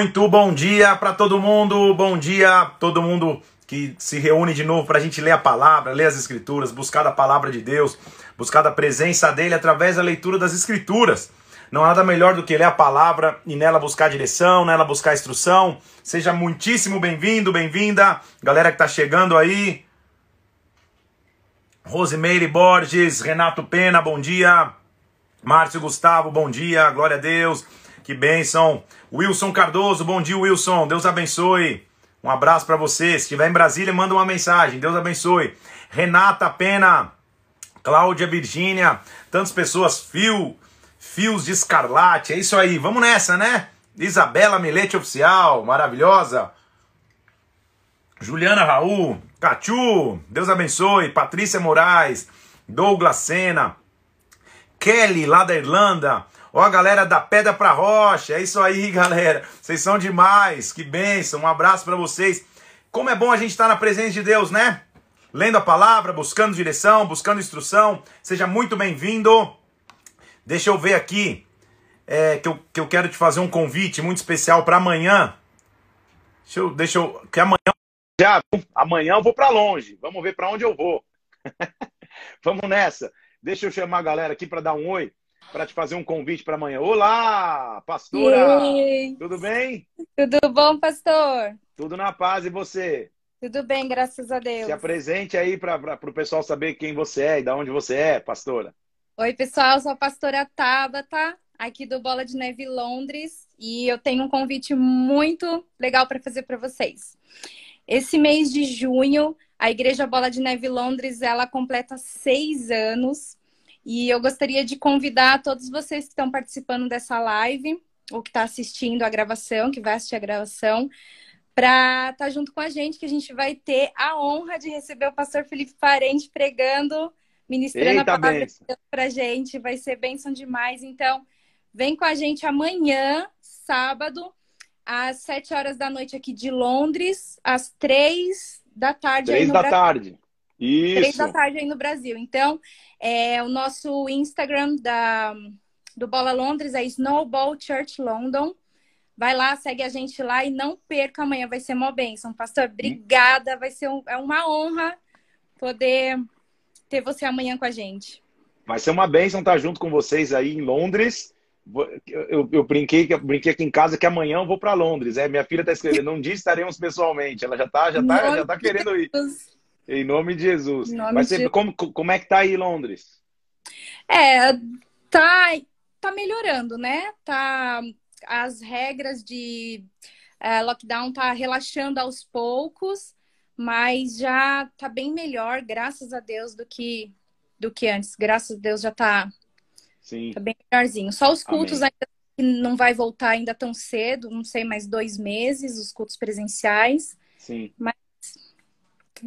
Muito bom dia para todo mundo, bom dia todo mundo que se reúne de novo para a gente ler a palavra, ler as escrituras, buscar a palavra de Deus, buscar a presença dele através da leitura das escrituras. Não há nada melhor do que ler a palavra e nela buscar direção, nela buscar instrução. Seja muitíssimo bem-vindo, bem-vinda, galera que está chegando aí. Rosemeire Borges, Renato Pena, bom dia. Márcio Gustavo, bom dia, glória a Deus, que bênção. Wilson Cardoso, bom dia, Wilson, Deus abençoe. Um abraço para você. Se estiver em Brasília, manda uma mensagem, Deus abençoe. Renata Pena, Cláudia Virgínia, tantas pessoas, fio, fios de escarlate, é isso aí, vamos nessa, né? Isabela Milete Oficial, maravilhosa. Juliana Raul, Cachu, Deus abençoe. Patrícia Moraes, Douglas Sena, Kelly, lá da Irlanda. Ó, galera da Pedra pra Rocha. É isso aí, galera. Vocês são demais. Que bênção. Um abraço para vocês. Como é bom a gente estar na presença de Deus, né? Lendo a palavra, buscando direção, buscando instrução. Seja muito bem-vindo. Deixa eu ver aqui. É, que, eu, que eu quero te fazer um convite muito especial para amanhã. Deixa eu, deixa eu. Que amanhã. Já, amanhã eu vou para longe. Vamos ver para onde eu vou. Vamos nessa. Deixa eu chamar a galera aqui para dar um oi, para te fazer um convite para amanhã. Olá, pastora! Tudo bem? Tudo bom, pastor? Tudo na paz e você? Tudo bem, graças a Deus. Se apresente aí para o pessoal saber quem você é e de onde você é, pastora. Oi, pessoal, eu sou a pastora Tabata, aqui do Bola de Neve Londres, e eu tenho um convite muito legal para fazer para vocês. Esse mês de junho, a Igreja Bola de Neve Londres, ela completa seis anos. E eu gostaria de convidar todos vocês que estão participando dessa live, ou que está assistindo a gravação, que vai assistir a gravação, para estar tá junto com a gente, que a gente vai ter a honra de receber o pastor Felipe Parente pregando, ministrando Eita, a palavra de Deus para a gente. Vai ser bênção demais. Então, vem com a gente amanhã, sábado, às sete horas da noite aqui de Londres, às três da tarde. Três da Brasil. tarde. Isso. Três da tarde aí no Brasil. Então, é, o nosso Instagram da, do Bola Londres é Snowball Church London. Vai lá, segue a gente lá e não perca amanhã, vai ser uma bênção. Pastor, obrigada, vai ser um, é uma honra poder ter você amanhã com a gente. Vai ser uma bênção estar junto com vocês aí em Londres. Eu, eu, brinquei, eu brinquei aqui em casa que amanhã eu vou para Londres. É, minha filha está escrevendo, um dia estaremos pessoalmente. Ela já está já tá, já tá querendo ir. Em nome de Jesus. Nome Mas de... como, como é que tá aí Londres? É, tá, tá melhorando, né? Tá, as regras de é, lockdown tá relaxando aos poucos, mas já tá bem melhor, graças a Deus, do que do que antes. Graças a Deus já tá Sim. Tá bem melhorzinho. Só os cultos Amém. ainda não vai voltar ainda tão cedo, não sei, mais dois meses, os cultos presenciais. Sim. Mas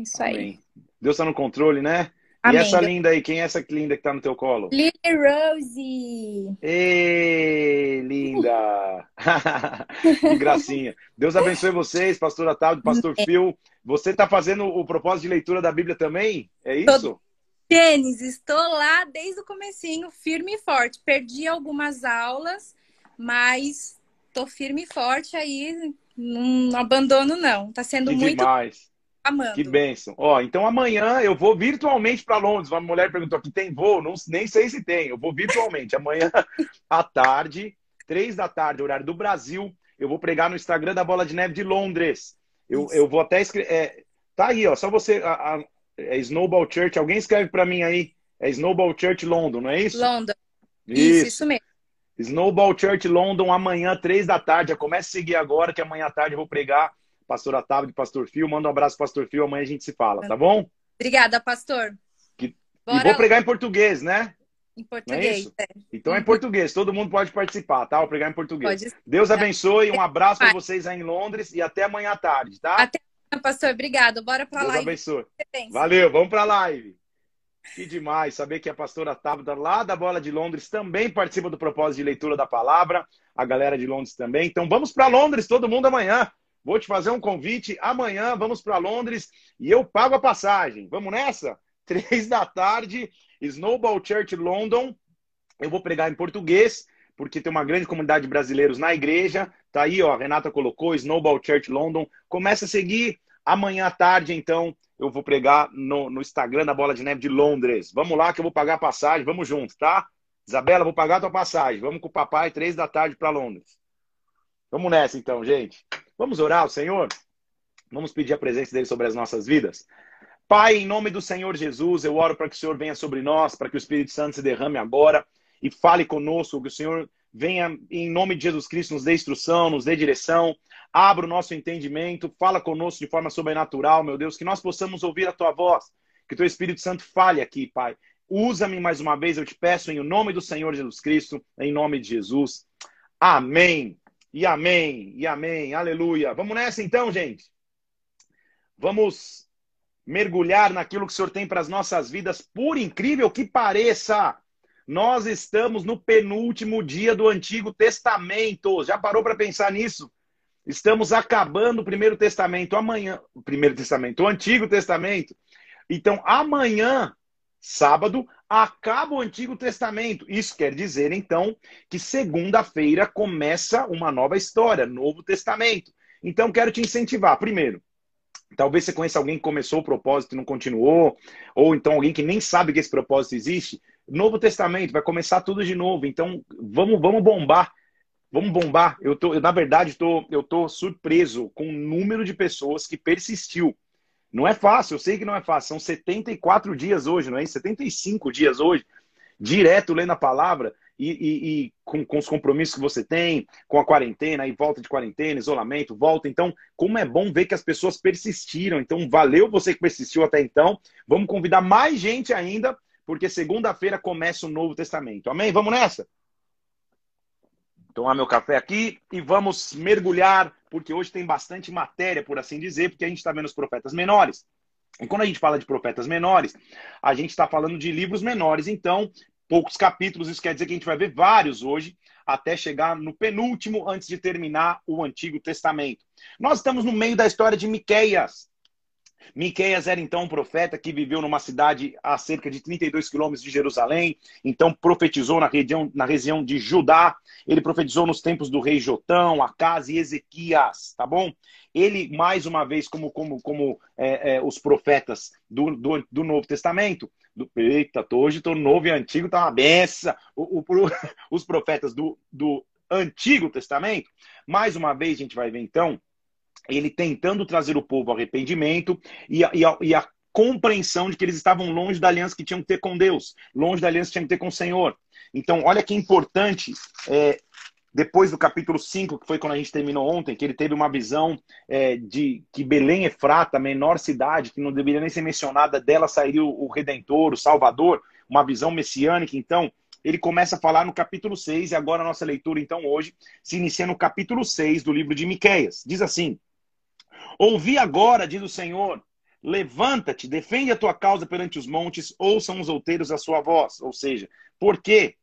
isso Amém. aí. Deus está no controle, né? Amém. E essa linda aí, quem é essa linda que tá no teu colo? Lily Rose. Ei, linda! que gracinha. Deus abençoe vocês, pastor Otávio, pastor Phil. Você tá fazendo o propósito de leitura da Bíblia também? É isso? Todo, Tênis, estou lá desde o comecinho, firme e forte. Perdi algumas aulas, mas tô firme e forte aí, não abandono não. Tá sendo que muito demais. Amando. Que bênção. Ó, então amanhã eu vou virtualmente para Londres. Uma mulher perguntou aqui, tem voo? Não, nem sei se tem. Eu vou virtualmente. amanhã à tarde, três da tarde, horário do Brasil, eu vou pregar no Instagram da Bola de Neve de Londres. Eu, eu vou até escrever... É, tá aí, ó. Só você... A, a, é Snowball Church. Alguém escreve para mim aí. É Snowball Church London, não é isso? London. Isso, isso, isso mesmo. Snowball Church London, amanhã, três da tarde. Comece a seguir agora, que amanhã à tarde eu vou pregar. Pastor Otávio de Pastor Fio. Manda um abraço, Pastor Fio. Amanhã a gente se fala, tá bom? Obrigada, pastor. Que... E vou pregar em português, né? Em português. É então é em português. Todo mundo pode participar, tá? Vou pregar em português. Deus abençoe. Um abraço para vocês aí em Londres e até amanhã à tarde, tá? Até pastor. Obrigado. Bora pra Deus live. abençoe. Valeu, vamos pra live. Que demais saber que a pastora Tabata, lá da Bola de Londres, também participa do propósito de leitura da palavra. A galera de Londres também. Então vamos para Londres, todo mundo amanhã. Vou te fazer um convite. Amanhã vamos para Londres e eu pago a passagem. Vamos nessa? Três da tarde, Snowball Church London. Eu vou pregar em português porque tem uma grande comunidade de brasileiros na igreja. Tá aí, ó, a Renata colocou, Snowball Church London. Começa a seguir. Amanhã à tarde, então, eu vou pregar no, no Instagram da Bola de Neve de Londres. Vamos lá que eu vou pagar a passagem, vamos juntos, tá? Isabela, vou pagar a tua passagem. Vamos com o papai, três da tarde para Londres. Vamos nessa, então, gente. Vamos orar ao Senhor? Vamos pedir a presença dele sobre as nossas vidas? Pai, em nome do Senhor Jesus, eu oro para que o Senhor venha sobre nós, para que o Espírito Santo se derrame agora e fale conosco, que o Senhor venha, em nome de Jesus Cristo, nos dê instrução, nos dê direção, abra o nosso entendimento, fala conosco de forma sobrenatural, meu Deus, que nós possamos ouvir a tua voz, que o teu Espírito Santo fale aqui, Pai. Usa-me mais uma vez, eu te peço, em nome do Senhor Jesus Cristo, em nome de Jesus. Amém. E amém. E amém. Aleluia. Vamos nessa então, gente. Vamos mergulhar naquilo que o Senhor tem para as nossas vidas, por incrível que pareça. Nós estamos no penúltimo dia do Antigo Testamento. Já parou para pensar nisso? Estamos acabando o Primeiro Testamento amanhã. O Primeiro Testamento, o Antigo Testamento. Então, amanhã, sábado, acaba o Antigo Testamento. Isso quer dizer, então, que segunda-feira começa uma nova história, Novo Testamento. Então, quero te incentivar. Primeiro, talvez você conheça alguém que começou o propósito e não continuou, ou então alguém que nem sabe que esse propósito existe. Novo Testamento, vai começar tudo de novo. Então, vamos, vamos bombar. Vamos bombar. Eu tô, eu, na verdade, tô, eu tô surpreso com o número de pessoas que persistiu. Não é fácil, eu sei que não é fácil. São 74 dias hoje, não é? 75 dias hoje, direto lendo a palavra e, e, e com, com, os compromissos que você tem, com a quarentena, aí volta de quarentena, isolamento, volta. Então, como é bom ver que as pessoas persistiram. Então, valeu você que persistiu até então. Vamos convidar mais gente ainda porque segunda-feira começa o Novo Testamento. Amém? Vamos nessa? Tomar meu café aqui e vamos mergulhar, porque hoje tem bastante matéria, por assim dizer, porque a gente está vendo os profetas menores. E quando a gente fala de profetas menores, a gente está falando de livros menores, então, poucos capítulos, isso quer dizer que a gente vai ver vários hoje, até chegar no penúltimo, antes de terminar o Antigo Testamento. Nós estamos no meio da história de Miqueias. Miqueias era então um profeta que viveu numa cidade a cerca de 32 quilômetros de Jerusalém, então profetizou na região, na região de Judá, ele profetizou nos tempos do rei Jotão, Acas e Ezequias, tá bom? Ele, mais uma vez, como, como, como é, é, os profetas do, do, do, Novo Testamento, do, eita, tô, hoje estou novo e antigo, tá uma benção, o, o, os profetas do, do Antigo Testamento, mais uma vez a gente vai ver então, ele tentando trazer o povo ao arrependimento e a, e, a, e a, compreensão de que eles estavam longe da aliança que tinham que ter com Deus, longe da aliança que tinham que ter com o Senhor. Então, olha que importante, é, depois do capítulo 5, que foi quando a gente terminou ontem, que ele teve uma visão é, de que Belém Efrata, a menor cidade, que não deveria nem ser mencionada, dela sairia o, o Redentor, o Salvador, uma visão messiânica. Então, ele começa a falar no capítulo 6, e agora a nossa leitura, então, hoje, se inicia no capítulo 6 do livro de Miquéias. Diz assim: Ouvi agora, diz o Senhor, levanta-te, defende a tua causa perante os montes, ouçam os outeiros a sua voz. Ou seja, por quê?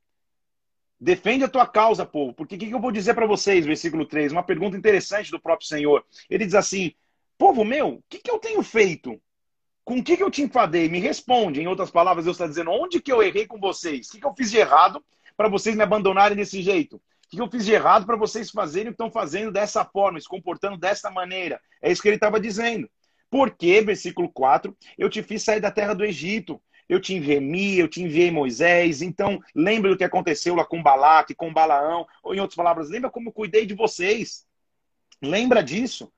Defende a tua causa, povo. Porque o que, que eu vou dizer para vocês, versículo 3? Uma pergunta interessante do próprio Senhor. Ele diz assim: Povo meu, o que, que eu tenho feito? Com o que, que eu te enfadei? Me responde. Em outras palavras, Deus está dizendo: onde que eu errei com vocês? O que, que eu fiz de errado para vocês me abandonarem desse jeito? Que eu fiz de errado para vocês fazerem o que estão fazendo dessa forma, se comportando dessa maneira? É isso que ele estava dizendo. Porque, versículo 4, eu te fiz sair da terra do Egito. Eu te enviei, eu te enviei Moisés. Então, lembra do que aconteceu lá com Balaque, com Balaão. Ou, em outras palavras, lembra como eu cuidei de vocês. Lembra disso.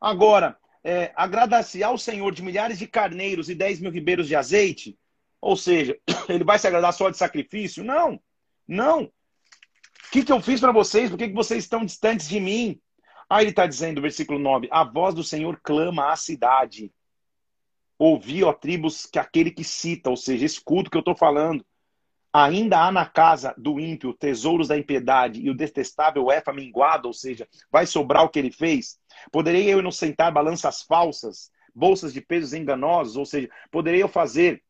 Agora, é, agradar-se ao Senhor de milhares de carneiros e dez mil ribeiros de azeite? Ou seja, ele vai se agradar só de sacrifício? Não, não. O que, que eu fiz para vocês? Por que, que vocês estão distantes de mim? Aí ele está dizendo, versículo 9: A voz do Senhor clama à cidade. Ouvi, ó tribos, que aquele que cita, ou seja, esse culto que eu estou falando, ainda há na casa do ímpio tesouros da impiedade e o detestável é minguado, ou seja, vai sobrar o que ele fez? Poderei eu inocentar balanças falsas, bolsas de pesos enganosos, ou seja, poderei eu fazer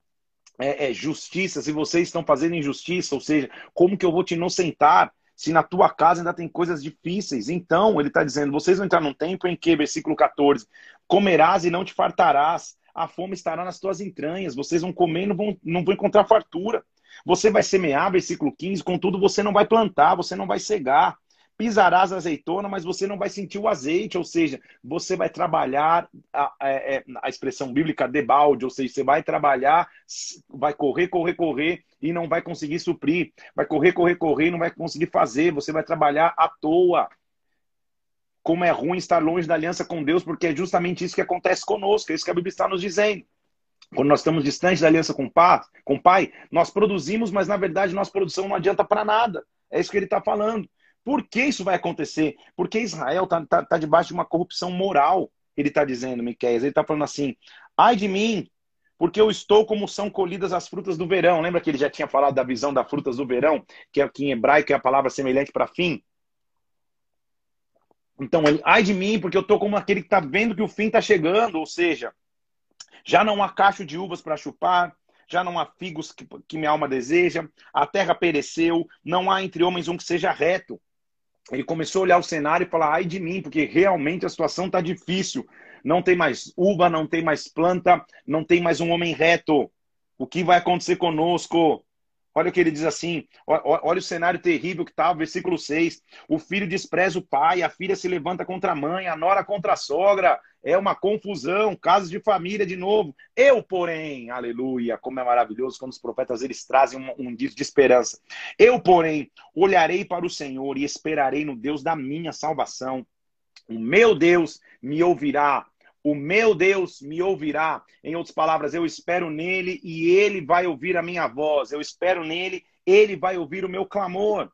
é, é, justiça se vocês estão fazendo injustiça, ou seja, como que eu vou te inocentar? Se na tua casa ainda tem coisas difíceis. Então, ele está dizendo: vocês vão entrar num tempo em que, versículo 14, comerás e não te fartarás, a fome estará nas tuas entranhas, vocês vão comer e não vão, não vão encontrar fartura. Você vai semear, versículo 15, contudo você não vai plantar, você não vai cegar. Pisarás azeitona, mas você não vai sentir o azeite, ou seja, você vai trabalhar a, a, é, a expressão bíblica debalde, ou seja, você vai trabalhar, vai correr, correr, correr e não vai conseguir suprir, vai correr, correr, correr e não vai conseguir fazer, você vai trabalhar à toa como é ruim estar longe da aliança com Deus, porque é justamente isso que acontece conosco, é isso que a Bíblia está nos dizendo. Quando nós estamos distantes da aliança com o pai, com o pai nós produzimos, mas na verdade nossa produção não adianta para nada. É isso que ele está falando. Por que isso vai acontecer? Porque Israel está tá, tá debaixo de uma corrupção moral, ele está dizendo, Miquel. Ele está falando assim: ai de mim, porque eu estou como são colhidas as frutas do verão. Lembra que ele já tinha falado da visão das frutas do verão, que aqui em hebraico é a palavra semelhante para fim? Então, ai de mim, porque eu estou como aquele que está vendo que o fim está chegando, ou seja, já não há cacho de uvas para chupar, já não há figos que, que minha alma deseja, a terra pereceu, não há entre homens um que seja reto. Ele começou a olhar o cenário e falar, ai de mim, porque realmente a situação está difícil. Não tem mais uva, não tem mais planta, não tem mais um homem reto. O que vai acontecer conosco? Olha o que ele diz assim, olha o cenário terrível que está, versículo 6. O filho despreza o pai, a filha se levanta contra a mãe, a nora contra a sogra. É uma confusão, casos de família de novo. Eu, porém, aleluia, como é maravilhoso quando os profetas eles trazem um, um de esperança. Eu, porém, olharei para o Senhor e esperarei no Deus da minha salvação. O meu Deus me ouvirá o meu Deus me ouvirá. Em outras palavras, eu espero nele e ele vai ouvir a minha voz. Eu espero nele, ele vai ouvir o meu clamor.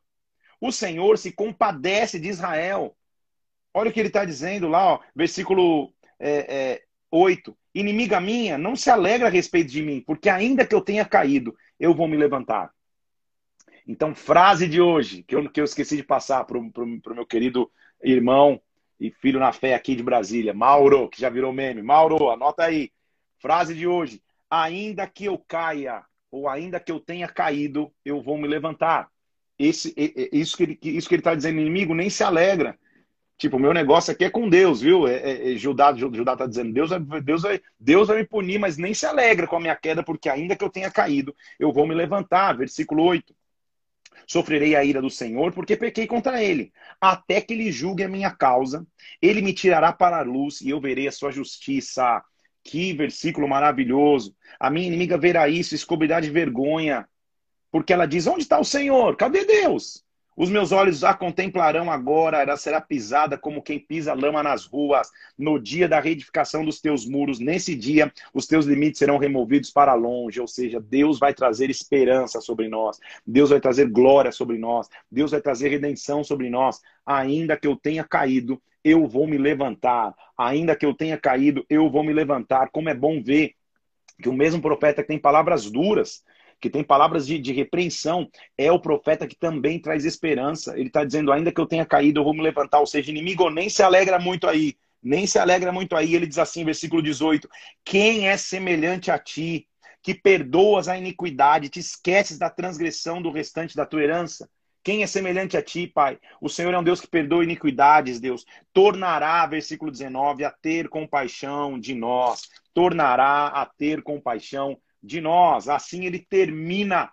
O Senhor se compadece de Israel. Olha o que ele está dizendo lá, ó, versículo é, é, 8. Inimiga minha, não se alegra a respeito de mim, porque ainda que eu tenha caído, eu vou me levantar. Então, frase de hoje, que eu, que eu esqueci de passar para o meu querido irmão e filho na fé aqui de Brasília. Mauro, que já virou meme. Mauro, anota aí. Frase de hoje. Ainda que eu caia, ou ainda que eu tenha caído, eu vou me levantar. Esse, isso que ele isso que ele está dizendo, inimigo, nem se alegra. Tipo, o meu negócio aqui é com Deus, viu? É, é, é Judá, Judá tá dizendo, Deus Deus, vai, Deus vai me punir, mas nem se alegra com a minha queda, porque ainda que eu tenha caído, eu vou me levantar. Versículo 8. Sofrerei a ira do Senhor, porque pequei contra ele. Até que ele julgue a minha causa, ele me tirará para a luz e eu verei a sua justiça. Que versículo maravilhoso. A minha inimiga verá isso, escobrirá de vergonha. Porque ela diz: Onde está o Senhor? Cadê Deus? Os meus olhos a contemplarão agora, ela será pisada como quem pisa lama nas ruas. No dia da reedificação dos teus muros, nesse dia, os teus limites serão removidos para longe. Ou seja, Deus vai trazer esperança sobre nós, Deus vai trazer glória sobre nós, Deus vai trazer redenção sobre nós. Ainda que eu tenha caído, eu vou me levantar. Ainda que eu tenha caído, eu vou me levantar. Como é bom ver que o mesmo profeta que tem palavras duras, que tem palavras de, de repreensão, é o profeta que também traz esperança. Ele está dizendo, ainda que eu tenha caído, eu vou me levantar. Ou seja, inimigo nem se alegra muito aí. Nem se alegra muito aí. Ele diz assim, versículo 18: Quem é semelhante a ti, que perdoas a iniquidade, te esqueces da transgressão do restante da tua herança? Quem é semelhante a ti, Pai? O Senhor é um Deus que perdoa iniquidades, Deus. Tornará, versículo 19, a ter compaixão de nós. Tornará a ter compaixão de nós. Assim ele termina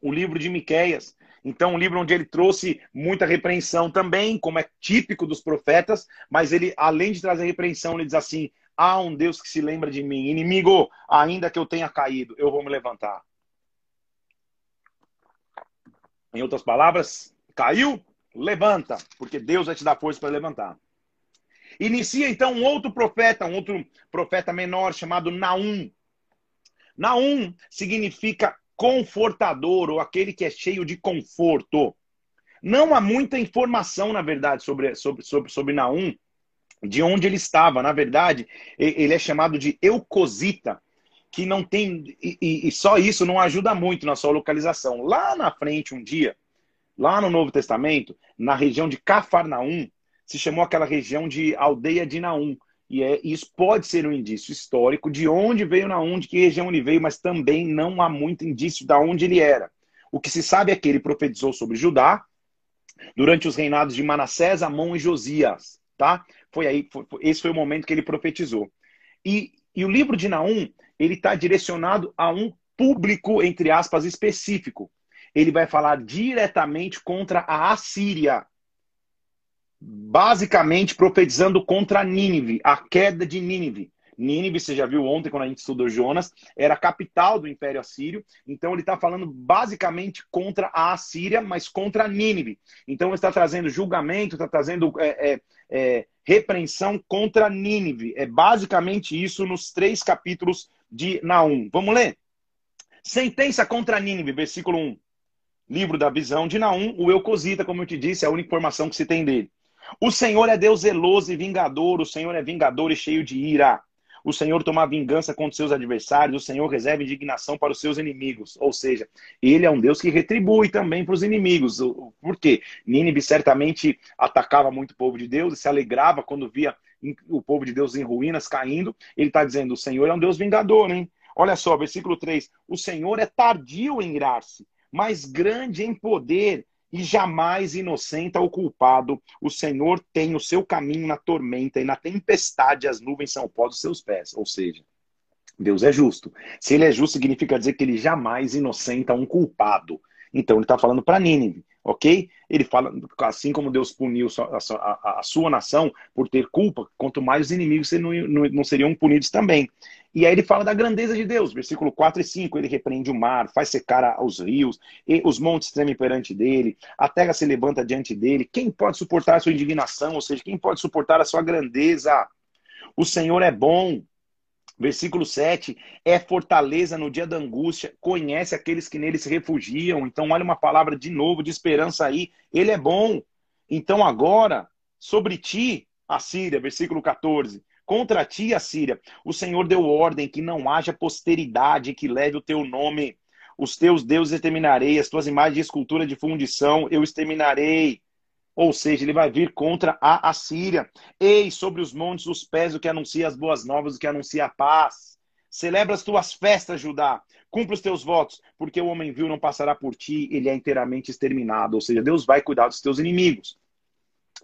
o livro de Miqueias. Então, um livro onde ele trouxe muita repreensão também, como é típico dos profetas, mas ele, além de trazer repreensão, ele diz assim: há um Deus que se lembra de mim. Inimigo, ainda que eu tenha caído, eu vou me levantar. Em outras palavras, caiu, levanta, porque Deus vai te dar força para levantar. Inicia então um outro profeta, um outro profeta menor chamado Naum. Naum significa confortador ou aquele que é cheio de conforto. Não há muita informação, na verdade, sobre, sobre, sobre, sobre Naum, de onde ele estava. Na verdade, ele é chamado de Eucosita, que não tem. E, e, só isso não ajuda muito na sua localização. Lá na frente, um dia, lá no Novo Testamento, na região de Cafarnaum, se chamou aquela região de aldeia de Naum. E é, isso pode ser um indício histórico de onde veio Naum, de que região ele veio, mas também não há muito indício de onde ele era. O que se sabe é que ele profetizou sobre Judá durante os reinados de Manassés, Amon e Josias, tá? Foi aí, foi, esse foi o momento que ele profetizou. E, e o livro de Naum, ele está direcionado a um público, entre aspas, específico. Ele vai falar diretamente contra a Assíria. Basicamente profetizando contra Nínive, a queda de Nínive. Nínive, você já viu ontem quando a gente estudou Jonas, era a capital do Império Assírio. Então ele está falando basicamente contra a Assíria, mas contra Nínive. Então ele está trazendo julgamento, está trazendo é, é, é, repreensão contra Nínive. É basicamente isso nos três capítulos de Naum. Vamos ler? Sentença contra Nínive, versículo 1. Livro da visão de Naum, o Eucosita, como eu te disse, é a única informação que se tem dele. O Senhor é Deus zeloso e vingador, o Senhor é vingador e cheio de ira. O Senhor toma vingança contra seus adversários, o Senhor reserva indignação para os seus inimigos. Ou seja, ele é um Deus que retribui também para os inimigos. Por quê? Nínive certamente atacava muito o povo de Deus e se alegrava quando via o povo de Deus em ruínas caindo. Ele está dizendo: o Senhor é um Deus vingador, hein? Olha só, versículo 3: O Senhor é tardio em irar-se, mas grande em poder e jamais inocenta o culpado. O Senhor tem o seu caminho na tormenta e na tempestade as nuvens são o pó dos seus pés. Ou seja, Deus é justo. Se ele é justo, significa dizer que ele jamais inocenta um culpado. Então ele está falando para Nínive, ok? Ele fala, assim como Deus puniu a, sua nação por ter culpa, quanto mais os inimigos não, não, não seriam punidos também. E aí ele fala da grandeza de Deus, versículo 4 e 5, ele repreende o mar, faz secar os rios, os montes tremem perante dele, a terra se levanta diante dele. Quem pode suportar a sua indignação? Ou seja, quem pode suportar a sua grandeza? O Senhor é bom. Versículo 7, é fortaleza no dia da angústia, conhece aqueles que nele se refugiam. Então, olha uma palavra de novo de esperança aí. Ele é bom. Então, agora, sobre ti, a Síria, versículo 14, Contra ti, Assíria, o Senhor deu ordem que não haja posteridade que leve o teu nome. Os teus deuses exterminarei, as tuas imagens de escultura de fundição eu exterminarei. Ou seja, ele vai vir contra a Assíria. Ei, sobre os montes os pés, o que anuncia as boas novas, o que anuncia a paz. Celebra as tuas festas, Judá. Cumpre os teus votos, porque o homem vil não passará por ti, ele é inteiramente exterminado. Ou seja, Deus vai cuidar dos teus inimigos.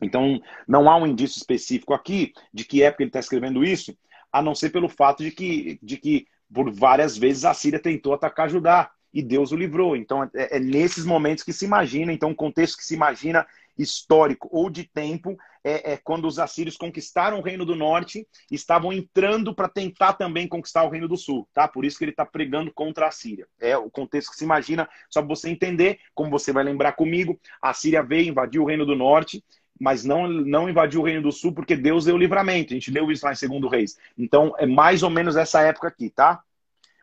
Então, não há um indício específico aqui de que época ele está escrevendo isso, a não ser pelo fato de que, de que por várias vezes a Síria tentou atacar Judá e Deus o livrou. Então, é, é nesses momentos que se imagina, então, o contexto que se imagina histórico ou de tempo é, é, quando os assírios conquistaram o reino do norte estavam entrando para tentar também conquistar o reino do sul, tá? Por isso que ele está pregando contra a Síria. É o contexto que se imagina, só para você entender, como você vai lembrar comigo, a Síria veio, invadiu o reino do norte mas não, não invadiu o Reino do Sul porque Deus deu livramento. A gente leu isso lá em Segundo Reis. Então, é mais ou menos essa época aqui, tá?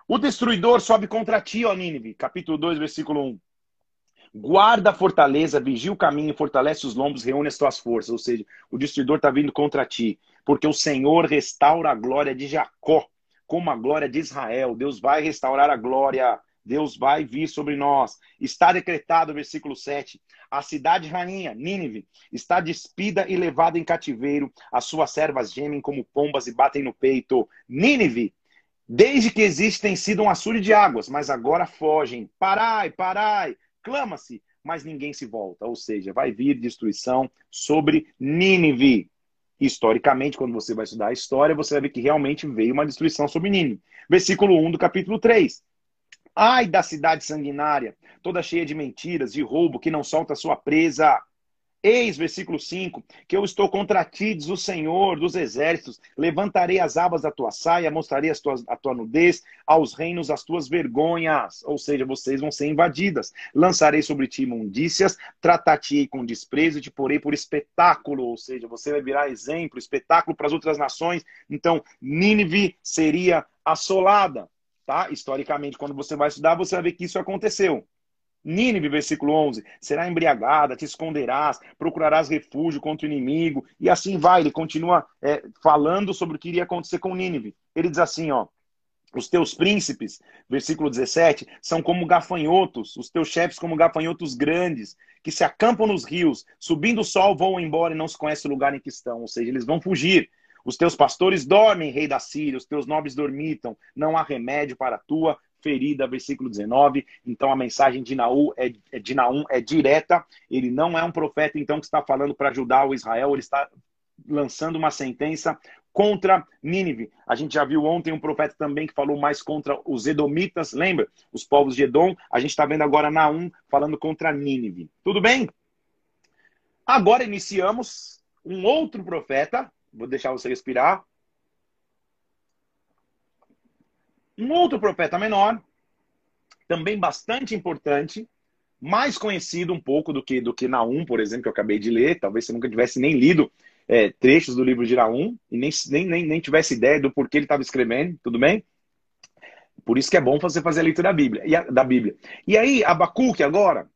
O destruidor sobe contra ti, ó Nínive. Capítulo 2, versículo 1. Guarda a fortaleza, vigia o caminho, fortalece os lombos, reúne as tuas forças. Ou seja, o destruidor está vindo contra ti. Porque o Senhor restaura a glória de Jacó, como a glória de Israel. Deus vai restaurar a glória Deus vai vir sobre nós. Está decretado, versículo 7. A cidade rainha, Nínive, está despida e levada em cativeiro. As suas servas gemem como pombas e batem no peito. Nínive, desde que existe, tem sido um açude de águas, mas agora fogem. Parai, parai, clama-se, mas ninguém se volta. Ou seja, vai vir destruição sobre Nínive. Historicamente, quando você vai estudar a história, você vai ver que realmente veio uma destruição sobre Nínive. Versículo 1 do capítulo 3. Ai da cidade sanguinária, toda cheia de mentiras, de roubo, que não solta sua presa. Eis, versículo 5, que eu estou contra ti, diz o Senhor dos exércitos. Levantarei as abas da tua saia, mostrarei as tuas, a tua nudez, aos reinos as tuas vergonhas. Ou seja, vocês vão ser invadidas. Lançarei sobre ti imundícias, tratar-te com desprezo e te porei por espetáculo. Ou seja, você vai virar exemplo, espetáculo para as outras nações. Então, Nínive seria assolada tá? Historicamente, quando você vai estudar, você vai ver que isso aconteceu. Nínive, versículo 11, será embriagada, te esconderás, procurarás refúgio contra o inimigo, e assim vai. Ele continua é, falando sobre o que iria acontecer com Nínive. Ele diz assim, ó, os teus príncipes, versículo 17, são como gafanhotos, os teus chefes como gafanhotos grandes, que se acampam nos rios, subindo o sol, vão embora e não se conhece o lugar em que estão, ou seja, eles vão fugir. Os teus pastores dormem, rei da Síria, os teus nobres dormitam, não há remédio para a tua ferida, versículo 19. Então a mensagem de Naum é, é, de Naum é direta, ele não é um profeta então que está falando para Judá ou Israel, ele está lançando uma sentença contra Nínive. A gente já viu ontem um profeta também que falou mais contra os Edomitas, lembra? Os povos de Edom. A gente está vendo agora Naum falando contra Nínive. Tudo bem? Agora iniciamos um outro profeta. Vou deixar você respirar. Um outro profeta menor, também bastante importante, mais conhecido um pouco do que do que Naum, por exemplo, que eu acabei de ler. Talvez você nunca tivesse nem lido é, trechos do livro de Naum e nem, nem, nem, nem tivesse ideia do porquê ele estava escrevendo, tudo bem? Por isso que é bom você fazer a leitura da Bíblia. E, a, da Bíblia. e aí, Abacuque agora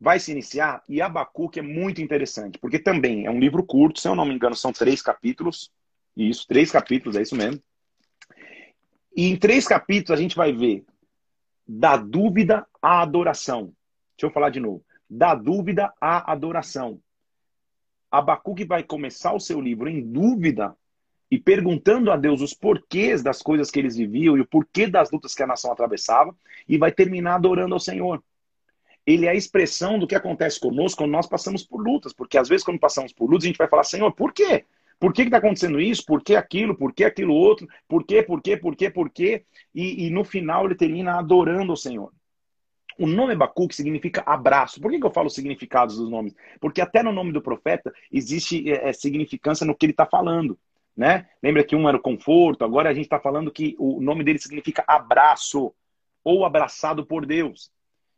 vai se iniciar, e Abacuque é muito interessante, porque também é um livro curto, se eu não me engano, são três capítulos. Isso, três capítulos, é isso mesmo. E em três capítulos a gente vai ver da dúvida à adoração. Deixa eu falar de novo. Da dúvida à adoração. Abacuque vai começar o seu livro em dúvida e perguntando a Deus os porquês das coisas que eles viviam e o porquê das lutas que a nação atravessava, e vai terminar adorando ao Senhor. Ele é a expressão do que acontece conosco quando nós passamos por lutas, porque às vezes quando passamos por lutas a gente vai falar, Senhor, por quê? Por que está acontecendo isso? Por que aquilo? Por que aquilo outro? Por quê? Por quê? Por quê? Por quê? E, e no final ele termina adorando o Senhor. O nome Abacuque significa abraço. Por que, que eu falo significados dos nomes? Porque até no nome do profeta existe é, é significância no que ele está falando. Né? Lembra que um era o conforto, agora a gente está falando que o nome dele significa abraço ou abraçado por Deus.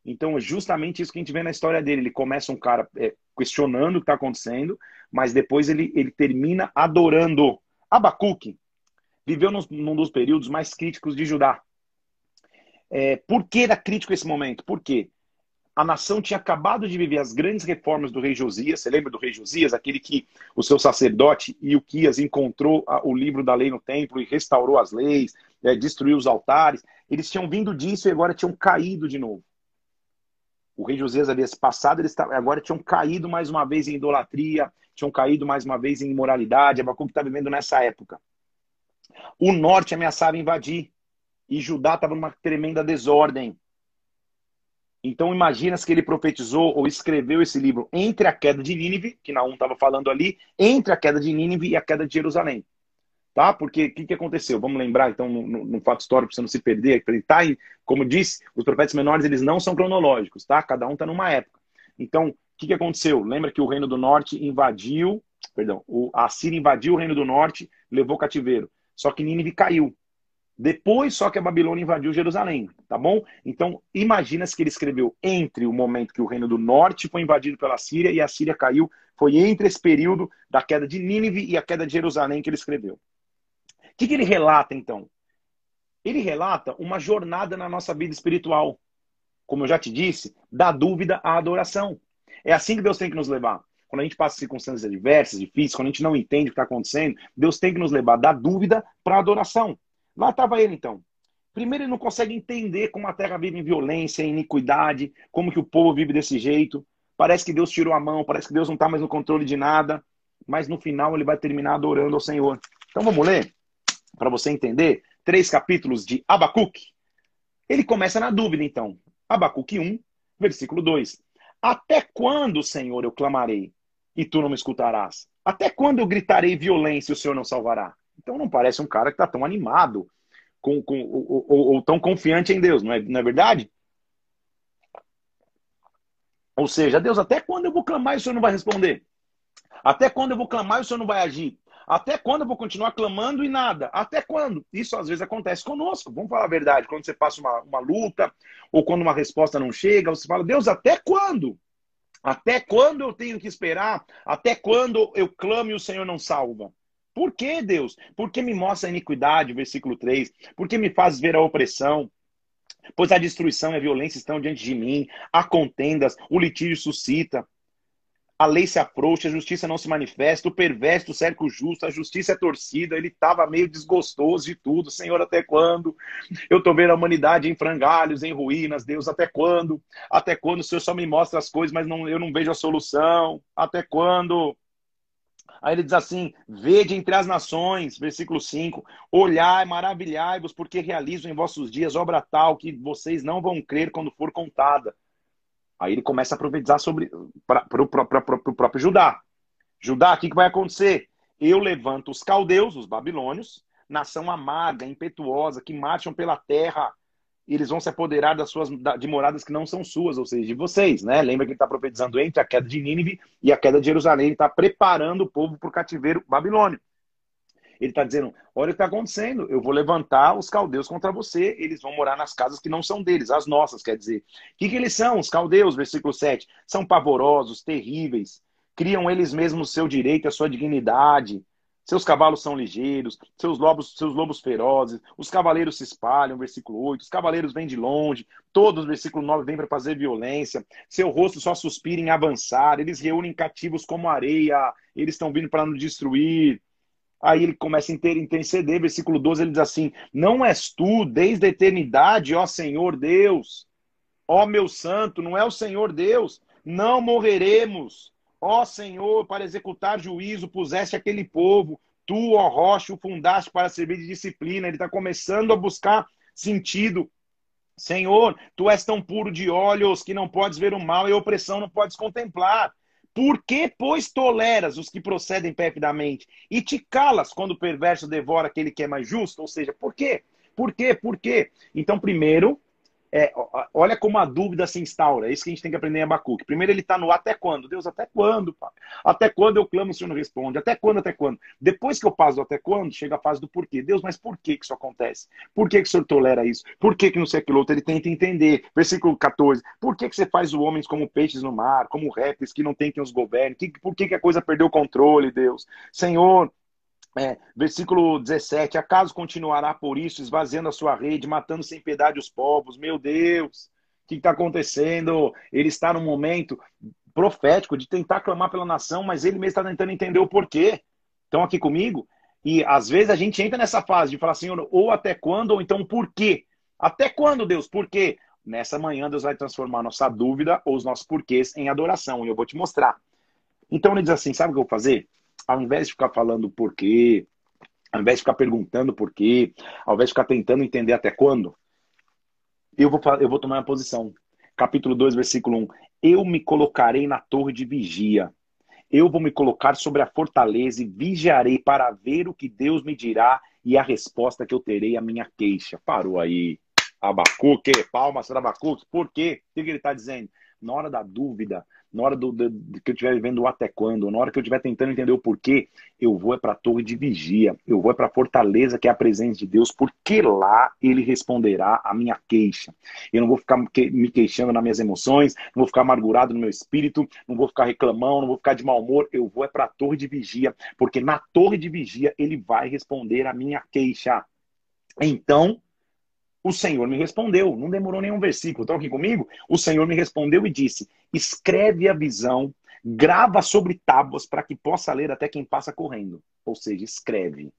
Então é justamente isso que a gente vê na história dele. Ele começa um cara é, questionando o que está acontecendo, mas depois ele, ele termina adorando. Abacuque viveu num, num dos períodos mais críticos de Judá. É, por que era crítico esse momento? Porque a nação tinha acabado de viver as grandes reformas do rei Josias. Você lembra do rei Josias, aquele que o seu sacerdote Ilquias encontrou o livro da lei no templo e restaurou as leis, é, destruiu os altares. Eles tinham vindo disso e agora tinham caído de novo. O rei Josias havia passado, eles agora tinham caído mais uma vez em idolatria, tinham caído mais uma vez em imoralidade. Abacuque está vivendo nessa época. O norte ameaçava invadir e Judá estava numa tremenda desordem. Então imagina se que ele profetizou ou escreveu esse livro entre a queda de Nínive, que Naum estava falando ali, entre a queda de Nínive e a queda de Jerusalém. Tá? Porque o que, que aconteceu? Vamos lembrar, então, no, no, fato histórico, para você não se perder. Tá como disse, os profetas menores, eles não são cronológicos, tá? Cada um está numa época. Então, que, que aconteceu? Lembra que o reino do norte invadiu, perdão, o, a Síria invadiu o reino do norte, levou cativeiro. Só que Nínive caiu. Depois só que a Babilônia invadiu Jerusalém, tá bom? Então, imagina-se que ele escreveu entre o momento que o reino do norte foi invadido pela Síria e a Síria caiu, foi entre esse período da queda de Nínive e a queda de Jerusalém que ele escreveu. O que, que ele relata, então? Ele relata uma jornada na nossa vida espiritual. Como eu já te disse, da dúvida à adoração. É assim que Deus tem que nos levar. Quando a gente passa circunstâncias adversas, difíceis, quando a gente não entende o que está acontecendo, Deus tem que nos levar da dúvida para a adoração. Lá estava ele, então. Primeiro, ele não consegue entender como a terra vive em violência, em iniquidade, como que o povo vive desse jeito. Parece que Deus tirou a mão, parece que Deus não está mais no controle de nada. Mas no final ele vai terminar adorando ao Senhor. Então vamos ler, para você entender, três capítulos de Abacuque. Ele começa na dúvida, então. Abacuque 1, versículo 2. Até quando, Senhor, eu clamarei e tu não me escutarás? Até quando eu gritarei violência e o Senhor não salvará? Então não parece um cara que está tão animado com, com, ou, ou, ou, tão confiante em Deus, não é, não é verdade? Ou seja, Deus, até quando eu vou clamar e o Senhor não vai responder? Até quando eu vou clamar e o Senhor não vai agir? Até quando eu vou continuar clamando e nada? Até quando? Isso às vezes acontece conosco. Vamos falar a verdade. Quando você passa uma, uma luta, ou quando uma resposta não chega, você fala, Deus, até quando? Até quando eu tenho que esperar? Até quando eu clamo e o Senhor não salva? Por que, Deus? Porque me mostra a iniquidade, versículo 3. Porque me faz ver a opressão. Pois a destruição e a violência estão diante de mim. Há contendas, o litígio suscita. A lei se afrouxa, a justiça não se manifesta, o perverso cerca o justo, a justiça é torcida. Ele estava meio desgostoso de tudo. Senhor, até quando? Eu estou vendo a humanidade em frangalhos, em ruínas. Deus, até quando? Até quando o Senhor só me mostra as coisas, mas não, eu não vejo a solução? Até quando? Aí ele diz assim: Vede entre as nações, versículo 5, olhai, maravilhai-vos, porque realizo em vossos dias obra tal que vocês não vão crer quando for contada. Aí ele começa a profetizar sobre para o próprio Judá. Judá, o que, que vai acontecer? Eu levanto os caldeus, os babilônios, nação amarga, impetuosa, que marcham pela terra. Eles vão se apoderar das suas de moradas que não são suas, ou seja, de vocês, né? Lembra que ele está profetizando entre a queda de Nínive e a queda de Jerusalém. Ele está preparando o povo para o cativeiro babilônio. Ele está dizendo: olha o que está acontecendo, eu vou levantar os caldeus contra você, eles vão morar nas casas que não são deles, as nossas, quer dizer. O que, que eles são, os caldeus, versículo 7? São pavorosos, terríveis, criam eles mesmos o seu direito, a sua dignidade. Seus cavalos são ligeiros, seus lobos, seus lobos ferozes, os cavaleiros se espalham, versículo 8, os cavaleiros vêm de longe, todos, versículo 9, vêm para fazer violência, seu rosto só suspira em avançar, eles reúnem cativos como areia, eles estão vindo para nos destruir. Aí ele começa a interceder, versículo 12, ele diz assim: Não és tu, desde a eternidade, ó Senhor Deus, ó meu santo, não é o Senhor Deus, não morreremos. Ó Senhor, para executar juízo, puseste aquele povo, tu, ó rocha, o fundaste para servir de disciplina. Ele está começando a buscar sentido. Senhor, tu és tão puro de olhos que não podes ver o mal e a opressão não podes contemplar. Por que, pois, toleras os que procedem perfidamente e te calas quando o perverso devora aquele que é mais justo? Ou seja, por quê? Por quê? Por quê? Então, primeiro, é, olha como a dúvida se instaura. É isso que a gente tem que aprender em Abacuque. Primeiro ele está no até quando. Deus, até quando, pai? Até quando eu clamo, o Senhor não responde? Até quando, até quando? Depois que eu passo do até quando, chega a fase do porquê. Deus, mas por que, que isso acontece? Por que, que o Senhor tolera isso? Por que, que não sei aquilo outro? Ele tenta entender. Versículo 14. Por que, que você faz os homens como peixes no mar, como répteis que não tem quem os governe? Por que, que a coisa perdeu o controle, Deus? Senhor, é, versículo 17: Acaso continuará por isso, esvaziando a sua rede, matando sem piedade os povos? Meu Deus, o que está acontecendo? Ele está num momento profético de tentar clamar pela nação, mas ele mesmo está tentando entender o porquê. Estão aqui comigo? E às vezes a gente entra nessa fase de falar, Senhor, ou até quando, ou então por quê? Até quando, Deus? Por quê? Nessa manhã, Deus vai transformar nossa dúvida ou os nossos porquês em adoração, e eu vou te mostrar. Então ele diz assim: sabe o que eu vou fazer? Ao invés de ficar falando por quê, ao invés de ficar perguntando por quê, ao invés de ficar tentando entender até quando, eu vou, eu vou tomar uma posição. Capítulo 2, versículo 1. Eu me colocarei na torre de vigia. Eu vou me colocar sobre a fortaleza e vigiarei para ver o que Deus me dirá e a resposta que eu terei à minha queixa. Parou aí. Abacuque, palmas para Abacuque. Por quê? O que ele está dizendo? Na hora da dúvida, na hora do, do, do que eu estiver vivendo o até quando, na hora que eu estiver tentando entender o porquê, eu vou é para a torre de vigia, eu vou é para a fortaleza que é a presença de Deus, porque lá ele responderá a minha queixa. Eu não vou ficar me queixando nas minhas emoções, não vou ficar amargurado no meu espírito, não vou ficar reclamando, não vou ficar de mau humor, eu vou é para a torre de vigia, porque na torre de vigia ele vai responder a minha queixa. Então, o Senhor me respondeu, não demorou nenhum versículo. Estão aqui comigo? O Senhor me respondeu e disse: escreve a visão, grava sobre tábuas para que possa ler até quem passa correndo. Ou seja, escreve.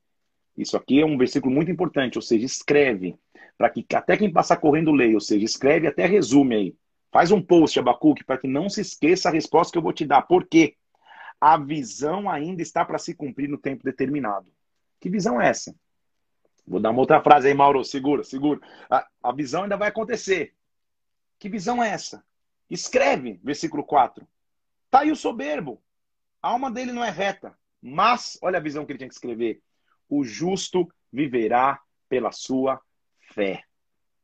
Isso aqui é um versículo muito importante, ou seja, escreve para que até quem passa correndo leia, ou seja, escreve até resume aí. Faz um post, Abacuque, para que não se esqueça a resposta que eu vou te dar. Por quê? A visão ainda está para se cumprir no tempo determinado. Que visão é essa? Vou dar uma outra frase aí, Mauro. Segura, segura. A, a visão ainda vai acontecer. Que visão é essa? Escreve, versículo 4. Tá aí o soberbo. A alma dele não é reta. Mas, olha a visão que ele tinha que escrever. O justo viverá pela sua fé.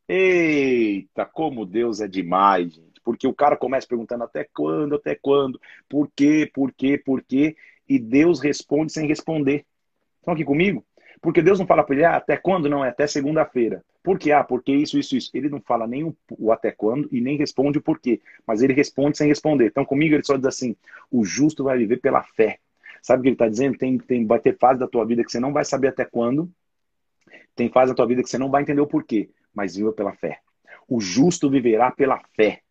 Eita, como Deus é demais, gente. Porque o cara começa perguntando até quando, até quando, por quê, por quê, por quê, e Deus responde sem responder. Estão aqui comigo? Porque Deus não fala para ele, ah, até quando? Não, é até segunda-feira. Por quê? Ah, porque isso, isso, isso. Ele não fala nem o, o, até quando e nem responde o porquê. Mas ele responde sem responder. Então, comigo, ele só diz assim: o justo vai viver pela fé. Sabe o que ele está dizendo? Tem, tem, vai ter fase da tua vida que você não vai saber até quando. Tem fase da tua vida que você não vai entender o porquê. Mas viva pela fé. O justo viverá pela fé.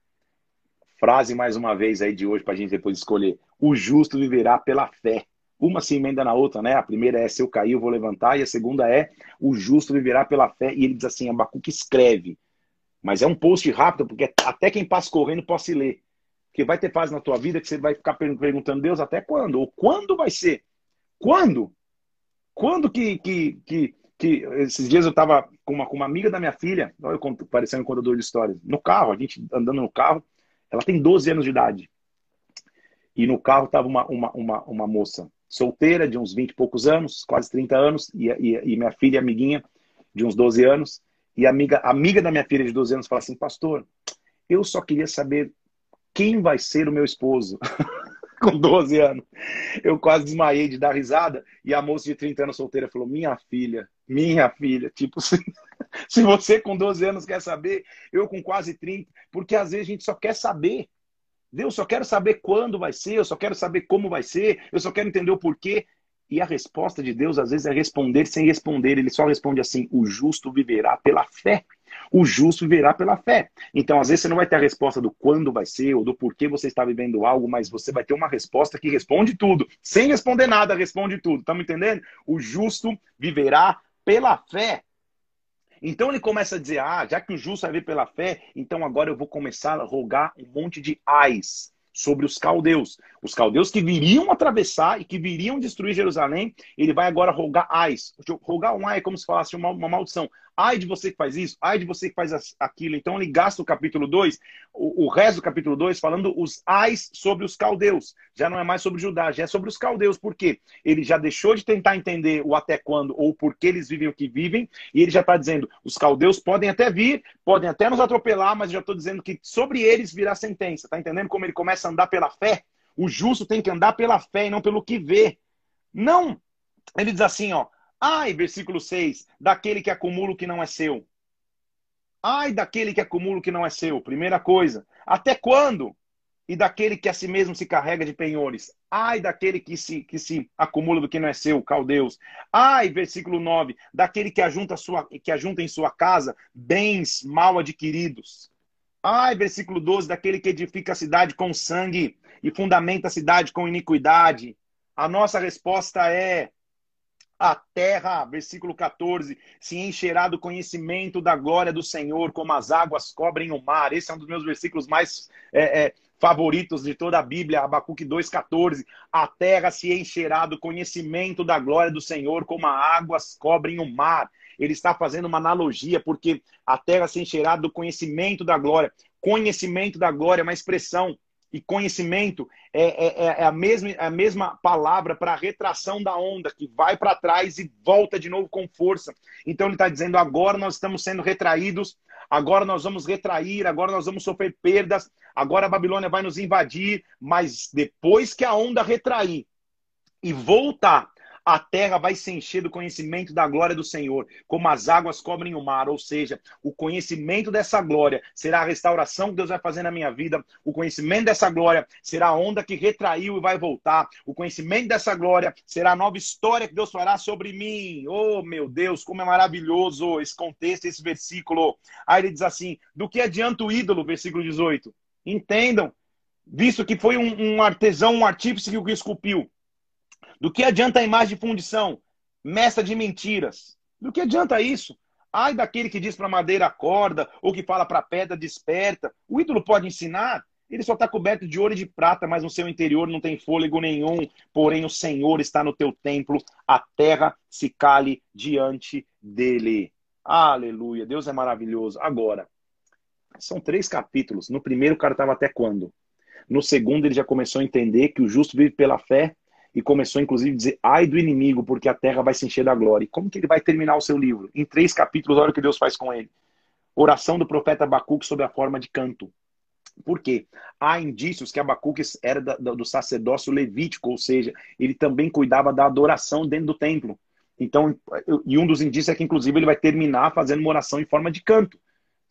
Frase mais uma vez aí de hoje para a gente depois escolher. O justo viverá pela fé. Uma se emenda na outra, né? A primeira é se eu cair, eu vou levantar, e a segunda é o justo viverá pela fé. E ele diz assim: Abacuque escreve. Mas é um post rápido, porque até quem passa correndo possa ler. Porque vai ter fase na tua vida que você vai ficar perguntando, Deus, até quando? Ou quando vai ser? Quando? Quando que. que, que, que esses dias eu estava com uma, com uma amiga da minha filha, eu parecendo um contador de histórias, no carro, a gente andando no carro, ela tem 12 anos de idade. E no carro estava uma, uma, uma, uma moça solteira, de uns 20 e poucos anos, quase 30 anos, e, e, e minha filha, amiguinha, de uns 12 anos. E a amiga, amiga da minha filha de 12 anos fala assim: Pastor, eu só queria saber quem vai ser o meu esposo. com 12 anos. Eu quase desmaiei de dar risada. E a moça de 30 anos solteira falou: Minha filha, minha filha. Tipo, se, se você com 12 anos quer saber, eu com quase 30. Porque às vezes a gente só quer saber. Deus, só quero saber quando vai ser, eu só quero saber como vai ser, eu só quero entender o porquê. E a resposta de Deus, às vezes, é responder sem responder. Ele só responde assim: o justo viverá pela fé. O justo viverá pela fé. Então, às vezes, você não vai ter a resposta do quando vai ser ou do porquê você está vivendo algo, mas você vai ter uma resposta que responde tudo. Sem responder nada, responde tudo. Estamos entendendo? O justo viverá pela fé. Então ele começa a dizer: ah, já que o justo vai viver pela fé, então agora eu vou começar a rogar um monte de ais sobre os caldeus. Os caldeus que viriam atravessar e que viriam destruir Jerusalém, ele vai agora rogar ais. Rogar um ai é como se falasse uma, uma maldição. Ai de você que faz isso, ai de você que faz aquilo. Então ele gasta o capítulo 2, o, o resto do capítulo 2, falando os ais sobre os caldeus. Já não é mais sobre Judá, já é sobre os caldeus. Por quê? Ele já deixou de tentar entender o até quando ou por que eles vivem o que vivem, e ele já está dizendo: os caldeus podem até vir, podem até nos atropelar, mas já estou dizendo que sobre eles virá sentença. Está entendendo como ele começa a andar pela fé? O justo tem que andar pela fé e não pelo que vê. Não. Ele diz assim, ó. Ai, versículo 6, daquele que acumula o que não é seu. Ai daquele que acumula o que não é seu. Primeira coisa. Até quando? E daquele que a si mesmo se carrega de penhores. Ai daquele que se, que se acumula do que não é seu, caldeus. Ai, versículo 9, daquele que ajunta, sua, que ajunta em sua casa bens mal adquiridos. Ai, versículo 12, daquele que edifica a cidade com sangue e fundamenta a cidade com iniquidade. A nossa resposta é: a terra, versículo 14, se encherá do conhecimento da glória do Senhor, como as águas cobrem o mar. Esse é um dos meus versículos mais é, é, favoritos de toda a Bíblia, Abacuque 2,14. A terra se encherá do conhecimento da glória do Senhor, como as águas cobrem o mar. Ele está fazendo uma analogia, porque a terra se encherá do conhecimento da glória. Conhecimento da glória é uma expressão e conhecimento é, é, é, é, a, mesma, é a mesma palavra para retração da onda, que vai para trás e volta de novo com força. Então ele está dizendo: agora nós estamos sendo retraídos, agora nós vamos retrair, agora nós vamos sofrer perdas, agora a Babilônia vai nos invadir, mas depois que a onda retrair e voltar a terra vai se encher do conhecimento da glória do Senhor, como as águas cobrem o mar. Ou seja, o conhecimento dessa glória será a restauração que Deus vai fazer na minha vida. O conhecimento dessa glória será a onda que retraiu e vai voltar. O conhecimento dessa glória será a nova história que Deus fará sobre mim. Oh, meu Deus, como é maravilhoso esse contexto, esse versículo. Aí ele diz assim: do que adianta o ídolo, versículo 18? Entendam, visto que foi um, um artesão, um artífice que o esculpiu. Do que adianta a imagem de fundição? Mestra de mentiras. Do que adianta isso? Ai daquele que diz para madeira acorda, ou que fala para pedra desperta. O ídolo pode ensinar? Ele só está coberto de ouro e de prata, mas no seu interior não tem fôlego nenhum. Porém, o Senhor está no teu templo, a terra se cale diante dele. Aleluia, Deus é maravilhoso. Agora, são três capítulos. No primeiro, o cara estava até quando? No segundo, ele já começou a entender que o justo vive pela fé e começou inclusive a dizer: ai do inimigo, porque a terra vai se encher da glória. E como que ele vai terminar o seu livro? Em três capítulos, olha o que Deus faz com ele. Oração do profeta Abacuque sob a forma de canto. Por quê? Há indícios que Abacuque era do sacerdócio levítico, ou seja, ele também cuidava da adoração dentro do templo. Então, e um dos indícios é que, inclusive, ele vai terminar fazendo uma oração em forma de canto.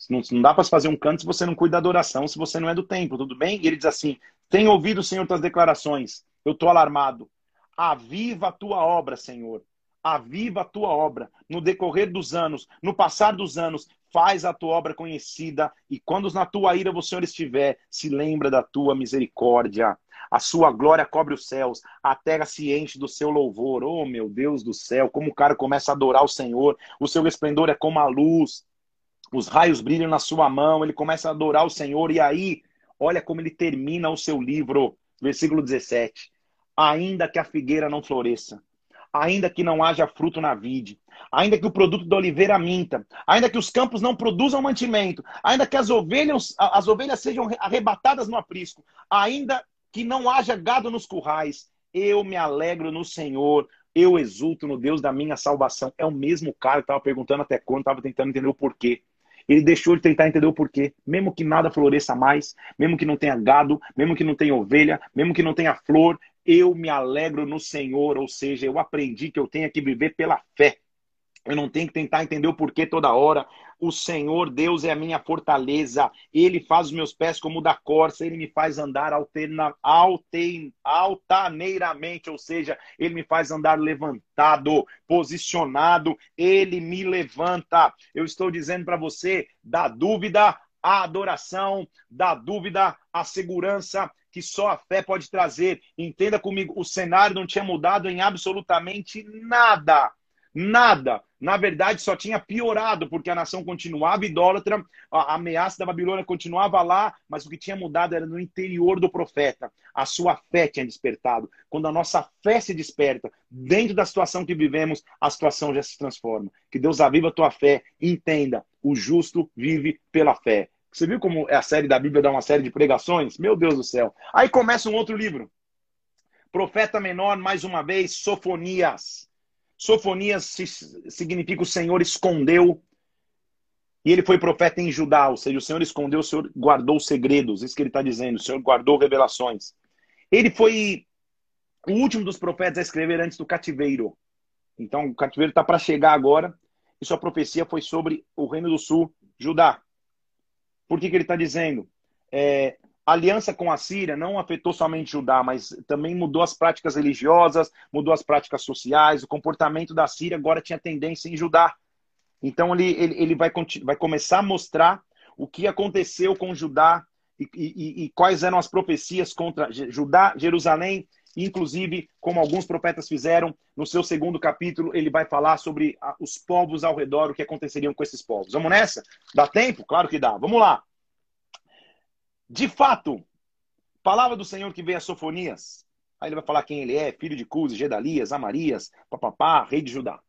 Não, não dá para fazer um canto se você não cuida da adoração, se você não é do templo, tudo bem? E ele diz assim: Tenho ouvido, Senhor, tuas declarações. Eu estou alarmado. Aviva a tua obra, Senhor. Aviva a tua obra. No decorrer dos anos, no passar dos anos, faz a tua obra conhecida. E quando na tua ira o Senhor estiver, se lembra da tua misericórdia. A sua glória cobre os céus, a terra se enche do seu louvor. Oh, meu Deus do céu, como o cara começa a adorar o Senhor. O seu esplendor é como a luz. Os raios brilham na sua mão, ele começa a adorar o Senhor. E aí, olha como ele termina o seu livro, versículo 17 ainda que a figueira não floresça, ainda que não haja fruto na vide, ainda que o produto da oliveira minta, ainda que os campos não produzam mantimento, ainda que as ovelhas, as ovelhas sejam arrebatadas no aprisco, ainda que não haja gado nos currais, Eu me alegro no Senhor, eu exulto no Deus da minha salvação. É o mesmo cara que estava perguntando até quando, estava tentando entender o porquê. Ele deixou de tentar entender o porquê. Mesmo que nada floresça mais, mesmo que não tenha gado, mesmo que não tenha ovelha, mesmo que não tenha flor, eu me alegro no Senhor. Ou seja, eu aprendi que eu tenho que viver pela fé. Eu não tenho que tentar entender o porquê toda hora. O Senhor Deus é a minha fortaleza. Ele faz os meus pés como o da corça. Ele me faz andar alterna, alten, altaneiramente. Ou seja, ele me faz andar levantado, posicionado. Ele me levanta. Eu estou dizendo para você, da dúvida a adoração, da dúvida a segurança que só a fé pode trazer. Entenda comigo, o cenário não tinha mudado em absolutamente nada Nada. Na verdade, só tinha piorado, porque a nação continuava idólatra, a ameaça da Babilônia continuava lá, mas o que tinha mudado era no interior do profeta. A sua fé tinha despertado. Quando a nossa fé se desperta, dentro da situação que vivemos, a situação já se transforma. Que Deus aviva a tua fé. Entenda, o justo vive pela fé. Você viu como a série da Bíblia dá uma série de pregações? Meu Deus do céu. Aí começa um outro livro. Profeta menor, mais uma vez, Sofonias. Sofonias significa o Senhor escondeu. E ele foi profeta em Judá, ou seja, o Senhor escondeu, o Senhor guardou segredos, isso que ele está dizendo, o Senhor guardou revelações. Ele foi o último dos profetas a escrever antes do cativeiro. Então, o cativeiro está para chegar agora, e sua profecia foi sobre o Reino do Sul, Judá. Por que, que ele está dizendo? É, a aliança com a Síria não afetou somente Judá, mas também mudou as práticas religiosas, mudou as práticas sociais. O comportamento da Síria agora tinha tendência em Judá. Então ele, ele, ele vai, vai começar a mostrar o que aconteceu com Judá e, e, e quais eram as profecias contra Judá, Jerusalém, inclusive, como alguns profetas fizeram, no seu segundo capítulo, ele vai falar sobre os povos ao redor, o que aconteceriam com esses povos. Vamos nessa? Dá tempo? Claro que dá. Vamos lá. De fato, palavra do Senhor que veio a Sofonias. Aí ele vai falar quem ele é, filho de Cusi, Gedalias, Amarias, papapá, rei de Judá.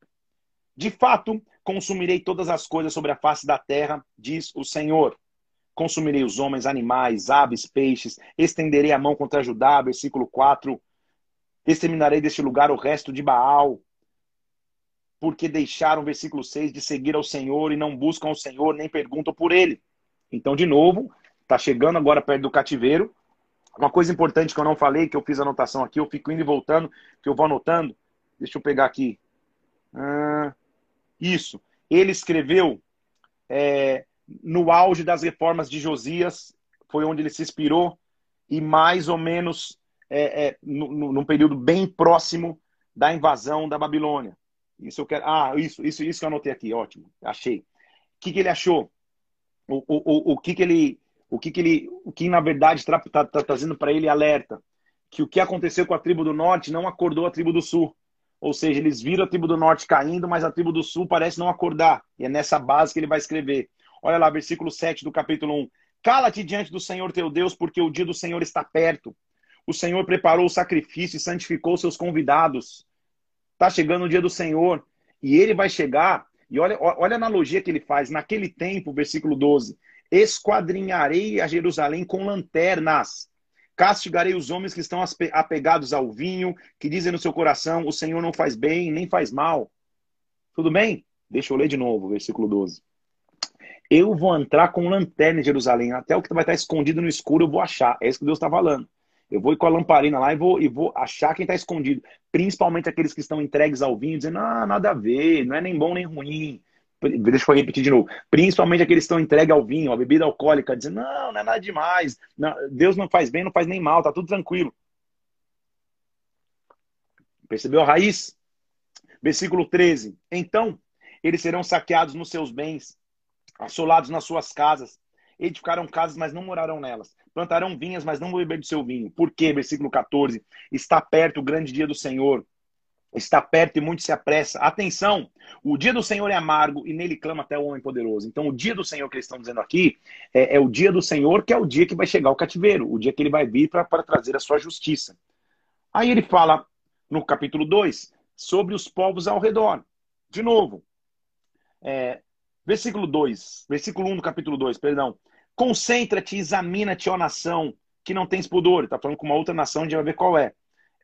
De fato, consumirei todas as coisas sobre a face da terra, diz o Senhor. Consumirei os homens, animais, aves, peixes, estenderei a mão contra Judá, versículo 4. Exterminarei deste lugar o resto de Baal, porque deixaram, versículo 6, de seguir ao Senhor e não buscam o Senhor, nem perguntam por ele. Então, de novo, Está chegando agora perto do cativeiro. Uma coisa importante que eu não falei, que eu fiz anotação aqui, eu fico indo e voltando, que eu vou anotando. Deixa eu pegar aqui. Ah, isso. Ele escreveu é, no auge das reformas de Josias, foi onde ele se inspirou, e mais ou menos é, é, no, num período bem próximo da invasão da Babilônia. Isso eu quero. Ah, isso, isso, isso que eu anotei aqui, ótimo. Achei. O que, que ele achou? O, o, o, o que, que ele o que, que ele, o que na verdade está tá, tá trazendo para ele alerta? Que o que aconteceu com a tribo do norte não acordou a tribo do sul. Ou seja, eles viram a tribo do norte caindo, mas a tribo do sul parece não acordar. E é nessa base que ele vai escrever. Olha lá, versículo 7 do capítulo 1. Cala-te diante do Senhor teu Deus, porque o dia do Senhor está perto. O Senhor preparou o sacrifício e santificou seus convidados. Está chegando o dia do Senhor. E ele vai chegar. E olha, olha a analogia que ele faz. Naquele tempo, versículo 12, esquadrinharei a Jerusalém com lanternas. Castigarei os homens que estão apegados ao vinho, que dizem no seu coração: o Senhor não faz bem nem faz mal. Tudo bem? Deixa eu ler de novo, versículo 12. Eu vou entrar com lanterna em Jerusalém, até o que vai estar escondido no escuro eu vou achar. É isso que Deus está falando. Eu vou ir com a lamparina lá e vou, e vou achar quem está escondido. Principalmente aqueles que estão entregues ao vinho, dizendo: ah, nada a ver, não é nem bom nem ruim. Deixa eu repetir de novo. Principalmente aqueles que estão entregues ao vinho, à bebida alcoólica, dizendo: não, não é nada demais. Não, Deus não faz bem, não faz nem mal, tá tudo tranquilo. Percebeu a raiz? Versículo 13. Então, eles serão saqueados nos seus bens, assolados nas suas casas. Edificarão casas, mas não morarão nelas. Plantarão vinhas, mas não vão beber do seu vinho. Por quê? Versículo 14. Está perto o grande dia do Senhor está perto e muito se apressa. Atenção, o dia do Senhor é amargo e nele clama até o homem poderoso. Então, o dia do Senhor que eles estão dizendo aqui é, é o dia do Senhor, que é o dia que vai chegar o cativeiro, o dia que ele vai vir para trazer a sua justiça. Aí ele fala no capítulo 2 sobre os povos ao redor. De novo, é, versículo 2, versículo 1 um do capítulo 2, perdão. Concentra-te, examina-te, ó nação, que não tens pudor. Está falando com uma outra nação, a gente vai ver qual é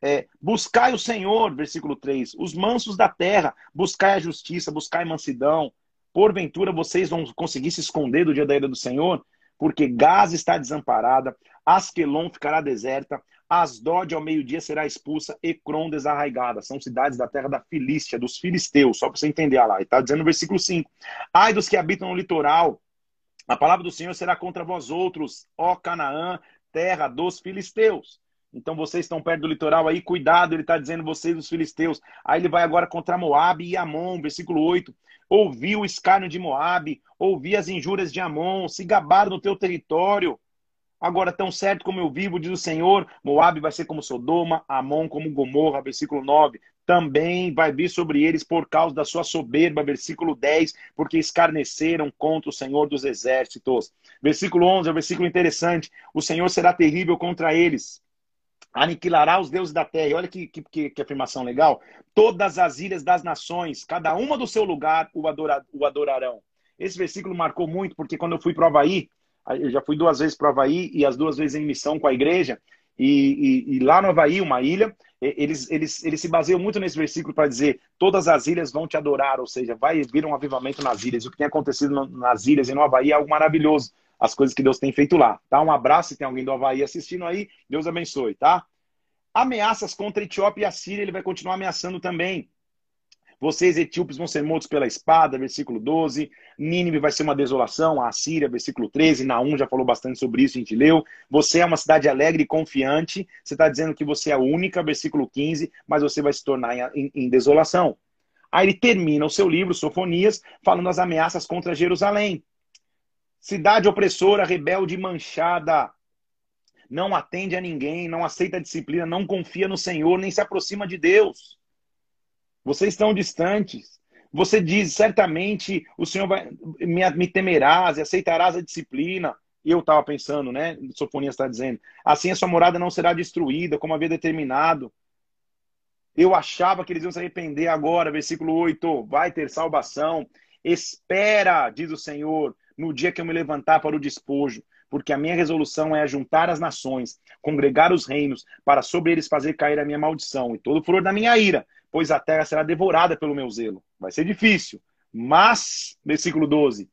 É, buscai o Senhor, versículo 3, os mansos da terra, buscai a justiça, buscai mansidão. Porventura vocês vão conseguir se esconder do dia da ira do Senhor? Porque Gaza está desamparada, Asquelon ficará deserta, Asdod ao meio-dia será expulsa, Ecrom desarraigada. São cidades da terra da Filístia, dos filisteus, só para você entender lá. Está dizendo no versículo 5. Ai dos que habitam no litoral, a palavra do Senhor será contra vós outros, ó Canaã, terra dos filisteus. Então vocês estão perto do litoral aí, cuidado, ele está dizendo vocês, os filisteus. Aí ele vai agora contra Moabe e Amon, versículo 8. Ouvi o escárnio de Moabe, ouvi as injúrias de Amon, se gabaram no teu território. Agora, tão certo como eu vivo, diz o Senhor, Moabe vai ser como Sodoma, Amon como Gomorra, versículo 9. Também vai vir sobre eles por causa da sua soberba, versículo 10, porque escarneceram contra o Senhor dos exércitos. Versículo 11 é um versículo interessante. O Senhor será terrível contra eles aniquilará os deuses da terra. E olha que, que, que, afirmação legal. Todas as ilhas das nações, cada uma do seu lugar, o, adora, o adorarão. Esse versículo marcou muito, porque quando eu fui para o Havaí, eu já fui duas vezes para o Havaí e as duas vezes em missão com a igreja. E, e, e lá no Havaí, uma ilha, eles, eles, eles se baseiam muito nesse versículo para dizer: todas as ilhas vão te adorar, ou seja, vai vir um avivamento nas ilhas. O que tem acontecido nas ilhas e no Havaí é algo maravilhoso. As coisas que Deus tem feito lá. Tá? Um abraço, se tem alguém do Havaí assistindo aí, Deus abençoe, tá? Ameaças contra a Etiópia e a Síria, ele vai continuar ameaçando também. Vocês, etíopes, vão ser mortos pela espada, versículo 12. Nínive vai ser uma desolação, a Síria, versículo 13. Naum já falou bastante sobre isso, a gente leu. Você é uma cidade alegre e confiante. Você está dizendo que você é a única, versículo 15, mas você vai se tornar em, em desolação. Aí ele termina o seu livro, Sofonias, falando as ameaças contra Jerusalém. Cidade opressora, rebelde manchada. Não atende a ninguém, não aceita a disciplina, não confia no Senhor, nem se aproxima de Deus. Vocês estão distantes. Você diz, certamente o Senhor vai, me, me temerás e aceitarás a disciplina. Eu estava pensando, né? Sofonias está dizendo. Assim a sua morada não será destruída, como havia determinado. Eu achava que eles iam se arrepender agora, versículo 8. Vai ter salvação. Espera, diz o Senhor, no dia que eu me levantar para o despojo, porque a minha resolução é ajuntar as nações, congregar os reinos, para sobre eles fazer cair a minha maldição e todo o furor da minha ira, pois a terra será devorada pelo meu zelo. Vai ser difícil. Mas, versículo 12: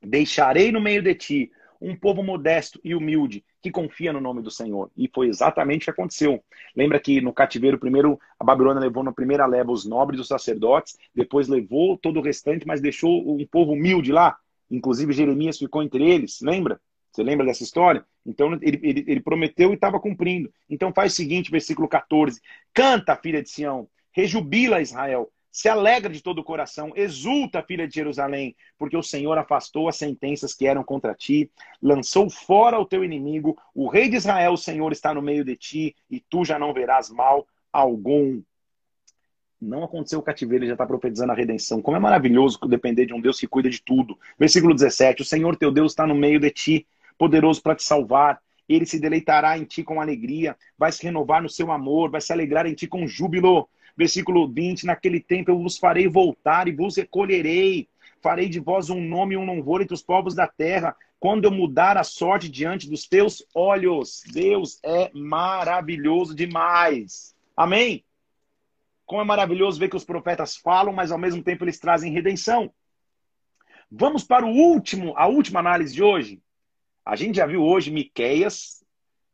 Deixarei no meio de ti um povo modesto e humilde que confia no nome do Senhor. E foi exatamente o que aconteceu. Lembra que no cativeiro, primeiro a Babilônia levou na primeira leva os nobres, os sacerdotes, depois levou todo o restante, mas deixou um povo humilde lá. Inclusive Jeremias ficou entre eles, lembra? Você lembra dessa história? Então ele, ele, ele prometeu e estava cumprindo. Então faz o seguinte, versículo 14: Canta, filha de Sião, Rejubila Israel, se alegra de todo o coração, exulta, filha de Jerusalém, porque o Senhor afastou as sentenças que eram contra ti, lançou fora o teu inimigo, o rei de Israel, o Senhor, está no meio de ti, e tu já não verás mal algum. Não aconteceu o cativeiro, ele já está profetizando a redenção. Como é maravilhoso depender de um Deus que cuida de tudo. Versículo 17: O Senhor teu Deus está no meio de ti, poderoso para te salvar. Ele se deleitará em ti com alegria, vai se renovar no seu amor, vai se alegrar em ti com júbilo. Versículo 20: Naquele tempo eu vos farei voltar e vos recolherei. Farei de vós um nome e um louvor entre os povos da terra, quando eu mudar a sorte diante dos teus olhos. Deus é maravilhoso demais. Amém? Como é maravilhoso ver que os profetas falam, mas ao mesmo tempo eles trazem redenção. Vamos para o último, a última análise de hoje. A gente já viu hoje Miqueias,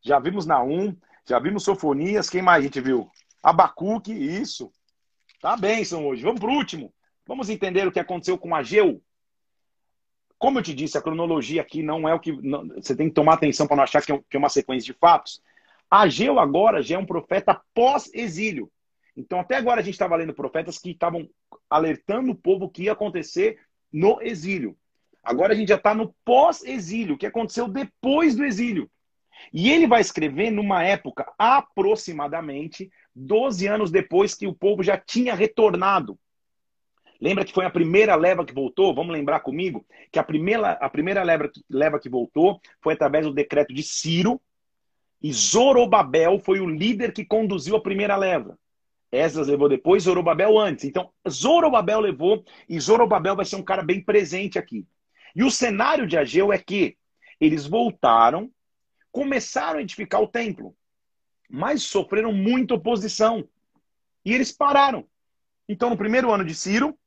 já vimos Naum, já vimos Sofonias, quem mais a gente viu? Abacuque, isso. Tá bem, são hoje. Vamos para o último. Vamos entender o que aconteceu com Ageu. Como eu te disse, a cronologia aqui não é o que. Não, você tem que tomar atenção para não achar que é, que é uma sequência de fatos. Ageu agora já é um profeta pós-exílio. Então, até agora a gente estava lendo profetas que estavam alertando o povo que ia acontecer no exílio. Agora a gente já está no pós-exílio, que aconteceu depois do exílio. E ele vai escrever numa época aproximadamente 12 anos depois que o povo já tinha retornado. Lembra que foi a primeira leva que voltou? Vamos lembrar comigo que a primeira, a primeira leva, leva que voltou foi através do decreto de Ciro, e Zorobabel foi o líder que conduziu a primeira leva. Esdras levou depois, Zorobabel antes. Então, Zorobabel levou, e Zorobabel vai ser um cara bem presente aqui. E o cenário de Ageu é que eles voltaram, começaram a edificar o templo. mas sofreram muita oposição. E eles pararam. Então, no primeiro ano de Ciro,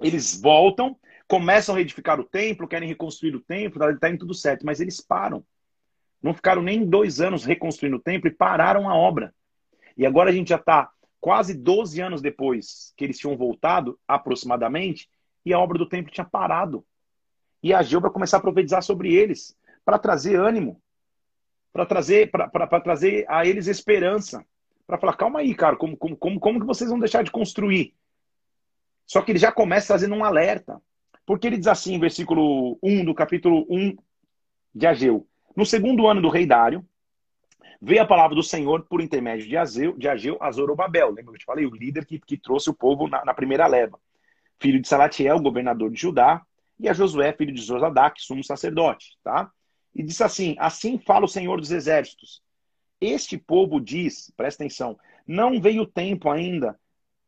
eles voltam, começam a reedificar o templo, querem reconstruir o templo, está tá indo tudo certo, mas eles param. Não ficaram nem dois anos reconstruindo o templo e pararam a obra. E agora a gente já está quase 12 anos depois que eles tinham voltado, aproximadamente, e a obra do templo tinha parado. E a Geu vai começar a profetizar sobre eles, para trazer ânimo, para trazer, trazer a eles esperança. Para falar, calma aí, cara, como, como, como, como que vocês vão deixar de construir? Só que ele já começa fazendo um alerta. Porque ele diz assim, versículo 1 do capítulo 1 de Ageu. No segundo ano do rei Dário, veio a palavra do Senhor por intermédio de Ageu, de Ageu a Zorobabel. Lembra que eu te falei? O líder que, que trouxe o povo na, na primeira leva. Filho de Salatiel, governador de Judá, e a Josué, filho de Josadac, sumo sacerdote. Tá? E disse assim, assim fala o Senhor dos exércitos. Este povo diz, presta atenção, não veio o tempo ainda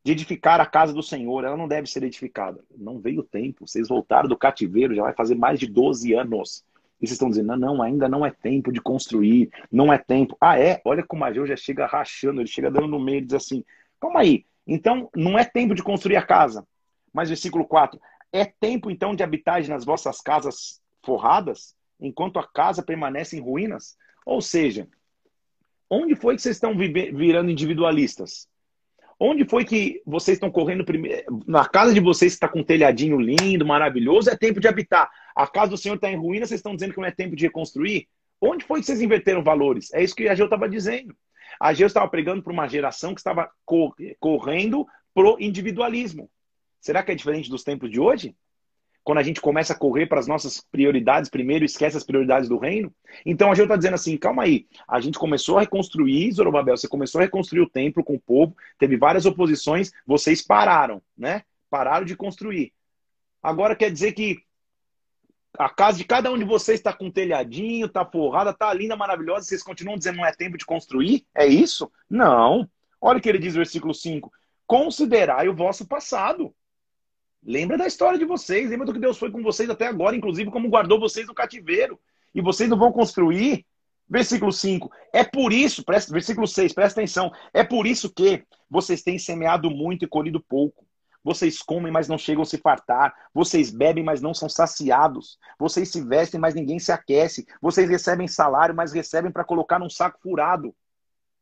de edificar a casa do Senhor, ela não deve ser edificada. Não veio o tempo, vocês voltaram do cativeiro, já vai fazer mais de 12 anos. E vocês estão dizendo, não, não, ainda não é tempo de construir, não é tempo. Ah, é? Olha como Ageu já chega rachando, ele chega dando no meio e diz assim, calma aí, então não é tempo de construir a casa. Mas versículo 4, é tempo então de habitar nas vossas casas forradas, enquanto a casa permanece em ruínas? Ou seja, onde foi que vocês estão virando individualistas? Onde foi que vocês estão correndo primeiro? Na casa de vocês está com um telhadinho lindo, maravilhoso, é tempo de habitar. A casa do Senhor está em ruína, vocês estão dizendo que não é tempo de reconstruir? Onde foi que vocês inverteram valores? É isso que a Ageu estava dizendo. A Ageu estava pregando para uma geração que estava correndo pro individualismo. Será que é diferente dos tempos de hoje? quando a gente começa a correr para as nossas prioridades primeiro, esquece as prioridades do reino. Então a gente está dizendo assim, calma aí, a gente começou a reconstruir, Zorobabel, você começou a reconstruir o templo com o povo, teve várias oposições, vocês pararam, né? Pararam de construir. Agora quer dizer que a casa de cada um de vocês está com telhadinho, está forrada, está linda, maravilhosa, vocês continuam dizendo não é tempo de construir? É isso? Não. Olha o que ele diz no versículo 5. Considerai o vosso passado. Lembra da história de vocês, lembra do que Deus foi com vocês até agora, inclusive como guardou vocês no cativeiro. E vocês não vão construir. Versículo 5. É por isso, presta, versículo 6, presta atenção. É por isso que vocês têm semeado muito e colhido pouco. Vocês comem, mas não chegam a se fartar. Vocês bebem, mas não são saciados. Vocês se vestem, mas ninguém se aquece. Vocês recebem salário, mas recebem para colocar num saco furado.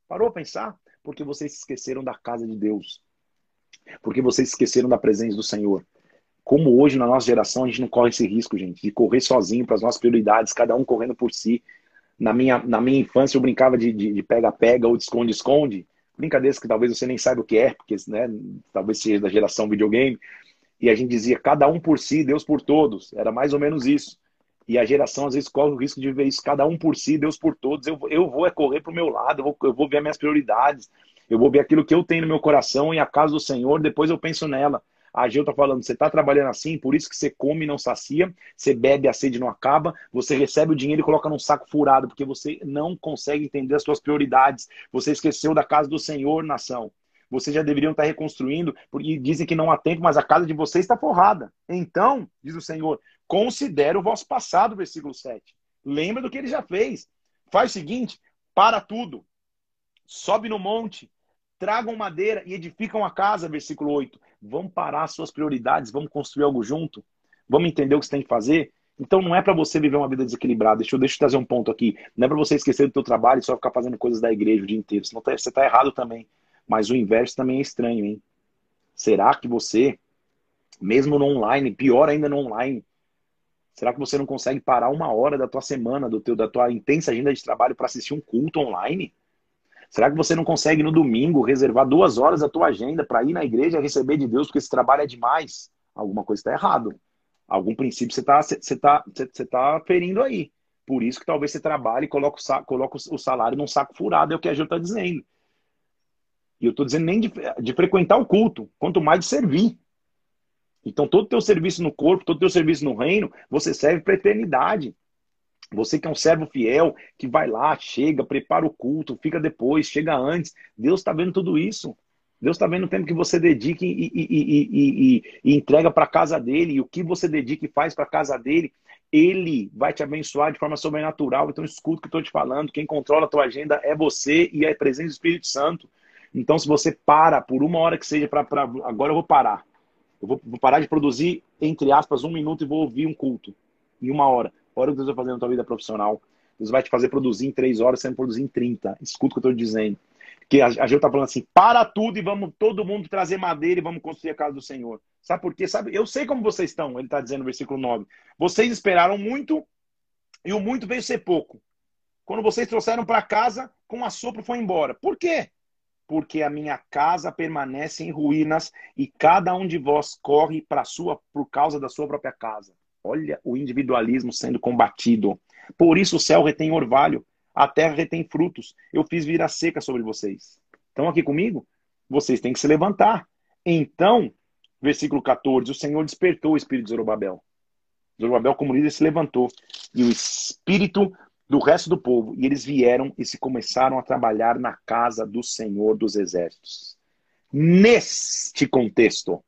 Parou a pensar? Porque vocês se esqueceram da casa de Deus porque vocês esqueceram da presença do Senhor. Como hoje, na nossa geração, a gente não corre esse risco, gente, de correr sozinho para as nossas prioridades, cada um correndo por si. Na minha, na minha infância, eu brincava de pega-pega ou de esconde-esconde. Brincadeiras que talvez você nem saiba o que é, porque né, talvez seja da geração videogame. E a gente dizia, cada um por si, Deus por todos. Era mais ou menos isso. E a geração, às vezes, corre o risco de ver isso, cada um por si, Deus por todos. Eu, eu vou é correr para o meu lado, eu vou, eu vou ver as minhas prioridades. Eu vou ver aquilo que eu tenho no meu coração e a casa do Senhor, depois eu penso nela. A Gil está falando, você está trabalhando assim, por isso que você come e não sacia, você bebe a sede não acaba, você recebe o dinheiro e coloca num saco furado, porque você não consegue entender as suas prioridades. Você esqueceu da casa do Senhor, nação. Vocês já deveriam estar reconstruindo, porque dizem que não há tempo, mas a casa de vocês está forrada. Então, diz o Senhor, considere o vosso passado, versículo 7. Lembra do que ele já fez. Faz o seguinte, para tudo. Sobe no monte, tragam madeira e edificam a casa, versículo 8. Vamos parar suas prioridades, vamos construir algo junto, vamos entender o que você tem que fazer. Então não é para você viver uma vida desequilibrada. Deixa eu, deixa eu trazer um ponto aqui. Não é para você esquecer do teu trabalho e só ficar fazendo coisas da igreja o dia inteiro. Senão tá, você está errado também. Mas o inverso também é estranho, hein? Será que você, mesmo no online, pior ainda no online, será que você não consegue parar uma hora da tua semana, do teu, da tua intensa agenda de trabalho para assistir um culto online? Será que você não consegue no domingo reservar duas horas da tua agenda para ir na igreja receber de Deus porque esse trabalho é demais? Alguma coisa está errado. Algum princípio você está você tá, você tá ferindo aí. Por isso que talvez você trabalhe e coloque o, coloque o salário num saco furado, é o que a Gil está dizendo. E eu estou dizendo nem de, de, frequentar o culto, quanto mais de servir. Então, todo o teu serviço no corpo, todo o teu serviço no reino, você serve para eternidade. Você que é um servo fiel, que vai lá, chega, prepara o culto, fica depois, chega antes. Deus está vendo tudo isso. Deus está vendo o tempo que você dedica e, e, e, e entrega para a casa dele, e o que você dedica e faz para a casa dele. ele vai te abençoar de forma sobrenatural. Então, escuta o que estou te falando. Quem controla a tua agenda é você e a presença do Espírito Santo. Então, se você para por uma hora que seja para. Agora eu vou parar. Eu vou, vou, parar de produzir, entre aspas, um minuto e vou ouvir um culto. Em uma hora. Olha o que Deus vai fazer na tua vida profissional. Deus vai te fazer produzir em três horas, você vai produzir em 30. Escuta o que eu estou dizendo. Porque a, a gente está falando assim, para tudo e vamos todo mundo trazer madeira e vamos construir a casa do Senhor. Sabe por quê? Sabe, eu sei como vocês estão, ele está dizendo no versículo 9. Vocês esperaram muito e o muito veio ser pouco. Quando vocês trouxeram para casa, com a sopro foi embora. Por quê? Porque a minha casa permanece em ruínas e cada um de vós corre para sua por causa da sua própria casa. Olha o individualismo sendo combatido. Por isso o céu retém orvalho a terra retém frutos. Eu fiz vir a seca sobre vocês. Estão aqui comigo? Vocês têm que se levantar. Então, versículo 14, o Senhor despertou o espírito de Zorobabel. Zorobabel, como líder, se levantou. E o espírito do resto do povo. E eles vieram e se começaram a trabalhar na casa do Senhor dos Exércitos. Neste contexto,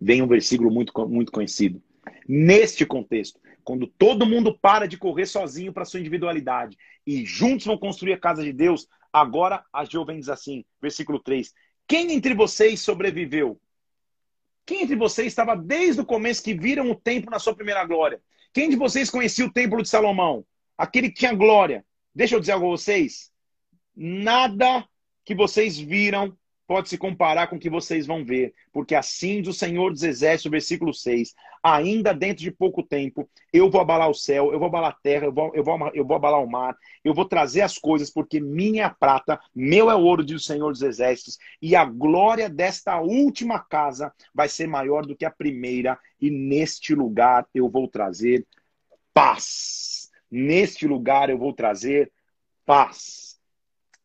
vem um versículo muito, muito conhecido. Neste contexto, quando todo mundo para de correr sozinho para sua individualidade e juntos vão construir a casa de Deus, agora a Jeová diz assim, versículo 3: Quem entre vocês sobreviveu? Quem entre vocês estava desde o começo que viram o templo na sua primeira glória? Quem de vocês conhecia o templo de Salomão? Aquele que tinha glória. Deixa eu dizer algo a vocês. Nada que vocês viram pode se comparar com o que vocês vão ver, porque assim diz o Senhor dos Exércitos, versículo 6, ainda dentro de pouco tempo, eu vou abalar o céu, eu vou abalar a terra, eu vou, eu vou, eu vou abalar o mar, eu vou trazer as coisas, porque minha é prata, meu é o ouro, diz o Senhor dos Exércitos, e a glória desta última casa vai ser maior do que a primeira, e neste lugar eu vou trazer paz. Neste lugar eu vou trazer paz.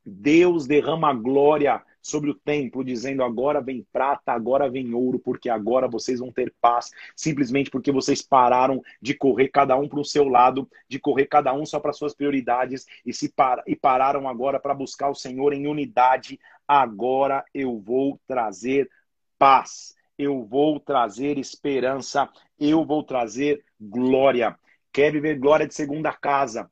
Deus derrama glória sobre o templo, dizendo: agora vem prata, agora vem ouro, porque agora vocês vão ter paz, simplesmente porque vocês pararam de correr cada um para o seu lado, de correr cada um só para suas prioridades e se par e pararam agora para buscar o Senhor em unidade. Agora eu vou trazer paz, eu vou trazer esperança, eu vou trazer glória. Quer viver glória de segunda casa?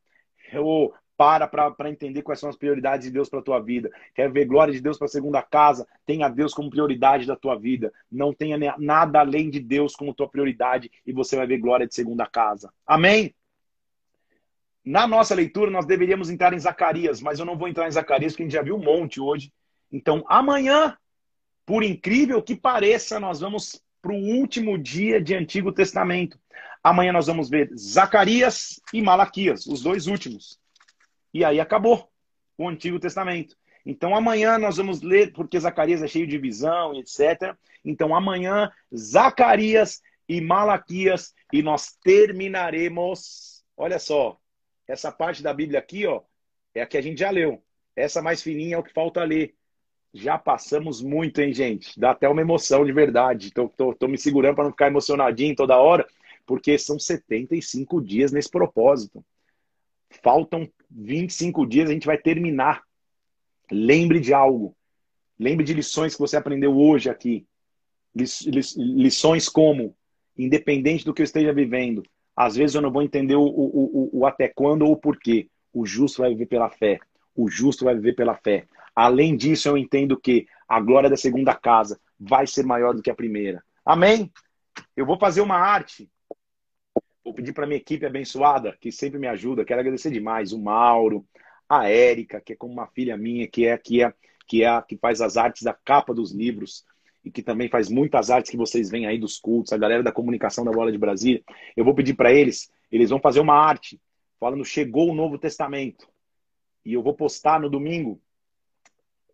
Oh, para para entender quais são as prioridades de Deus para a tua vida. Quer ver glória de Deus para a segunda casa? Tenha Deus como prioridade da tua vida. Não tenha nada além de Deus como tua prioridade e você vai ver glória de segunda casa. Amém? Na nossa leitura, nós deveríamos entrar em Zacarias, mas eu não vou entrar em Zacarias porque a gente já viu um monte hoje. Então, amanhã, por incrível que pareça, nós vamos para o último dia de Antigo Testamento. Amanhã nós vamos ver Zacarias e Malaquias, os dois últimos. E aí acabou o Antigo Testamento. Então amanhã nós vamos ler, porque Zacarias é cheio de visão, etc. Então amanhã, Zacarias e Malaquias, e nós terminaremos. Olha só, essa parte da Bíblia aqui, ó, é a que a gente já leu. Essa mais fininha é o que falta ler. Já passamos muito, hein, gente? Dá até uma emoção de verdade. Tô, tô, tô me segurando para não ficar emocionadinho toda hora, porque são 75 dias nesse propósito. Faltam 25 dias, a gente vai terminar. Lembre de algo. Lembre de lições que você aprendeu hoje aqui. Lições como, independente do que eu esteja vivendo, às vezes eu não vou entender o, o, o, o até quando ou o porquê. O justo vai viver pela fé. O justo vai viver pela fé. Além disso, eu entendo que a glória da segunda casa vai ser maior do que a primeira. Amém? Eu vou fazer uma arte Vou pedir para minha equipe abençoada, que sempre me ajuda. Quero agradecer demais o Mauro, a Érica, que é como uma filha minha, que é que é que é que faz as artes da capa dos livros e que também faz muitas artes que vocês veem aí dos cultos, a galera da comunicação da Bola de Brasília. Eu vou pedir para eles, eles vão fazer uma arte falando chegou o Novo Testamento. E eu vou postar no domingo.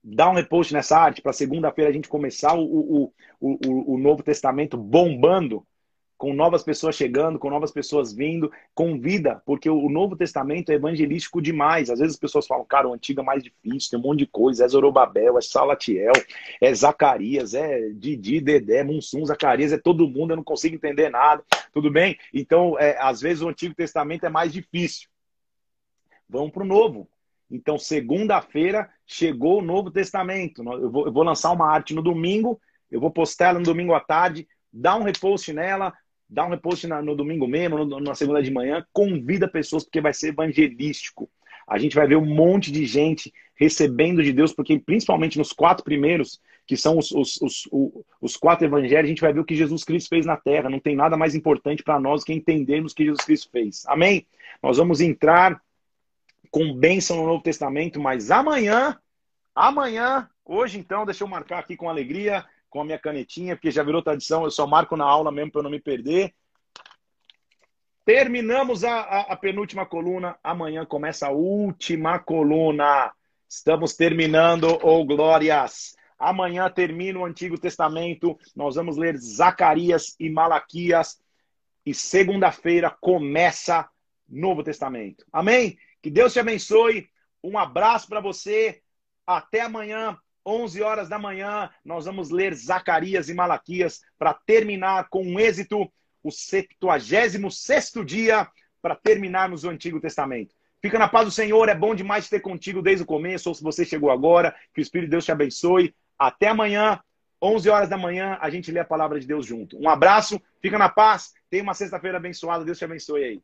Dá um repost nessa arte para segunda-feira a gente começar o, o, o, o Novo Testamento bombando com novas pessoas chegando, com novas pessoas vindo, com vida, porque o Novo Testamento é evangelístico demais. Às vezes as pessoas falam, cara, o Antigo é mais difícil, tem um monte de coisa, é Zorobabel, é Salatiel, é Zacarias, é Didi, Dedé, Munsum, Zacarias, é todo mundo, eu não consigo entender nada, tudo bem? Então, é, às vezes o Antigo Testamento é mais difícil. Vamos para o Novo. Então, segunda-feira chegou o Novo Testamento. Eu vou, eu vou lançar uma arte no domingo, eu vou postar ela no domingo à tarde, dá um repost nela, dá um repost na, no domingo mesmo, no, na segunda de manhã, convida pessoas, porque vai ser evangelístico. A gente vai ver um monte de gente recebendo de Deus, porque principalmente nos quatro primeiros, que são os, os, os, os, quatro evangelhos, a gente vai ver o que Jesus Cristo fez na terra. Não tem nada mais importante para nós que entendermos o que Jesus Cristo fez. Amém? Nós vamos entrar com bênção no Novo Testamento, mas amanhã, amanhã, hoje então, deixa eu marcar aqui com alegria, com a minha canetinha, porque já virou tradição, eu só marco na aula mesmo para eu não me perder. Terminamos a, a, a, penúltima coluna, amanhã começa a última coluna. Estamos terminando, oh glórias! Amanhã termina o Antigo Testamento, nós vamos ler Zacarias e Malaquias, e segunda-feira começa Novo Testamento. Amém? Que Deus te abençoe. Um abraço para você. Até amanhã. 11 horas da manhã, nós vamos ler Zacarias e Malaquias para terminar com um êxito o 76 dia para terminarmos o Antigo Testamento. Fica na paz do Senhor, é bom demais ter contigo desde o começo, ou se você chegou agora, que o Espírito de Deus te abençoe. Até amanhã, 11 horas da manhã, a gente lê a palavra de Deus junto. Um abraço, fica na paz, tenha uma sexta-feira abençoada, Deus te abençoe aí.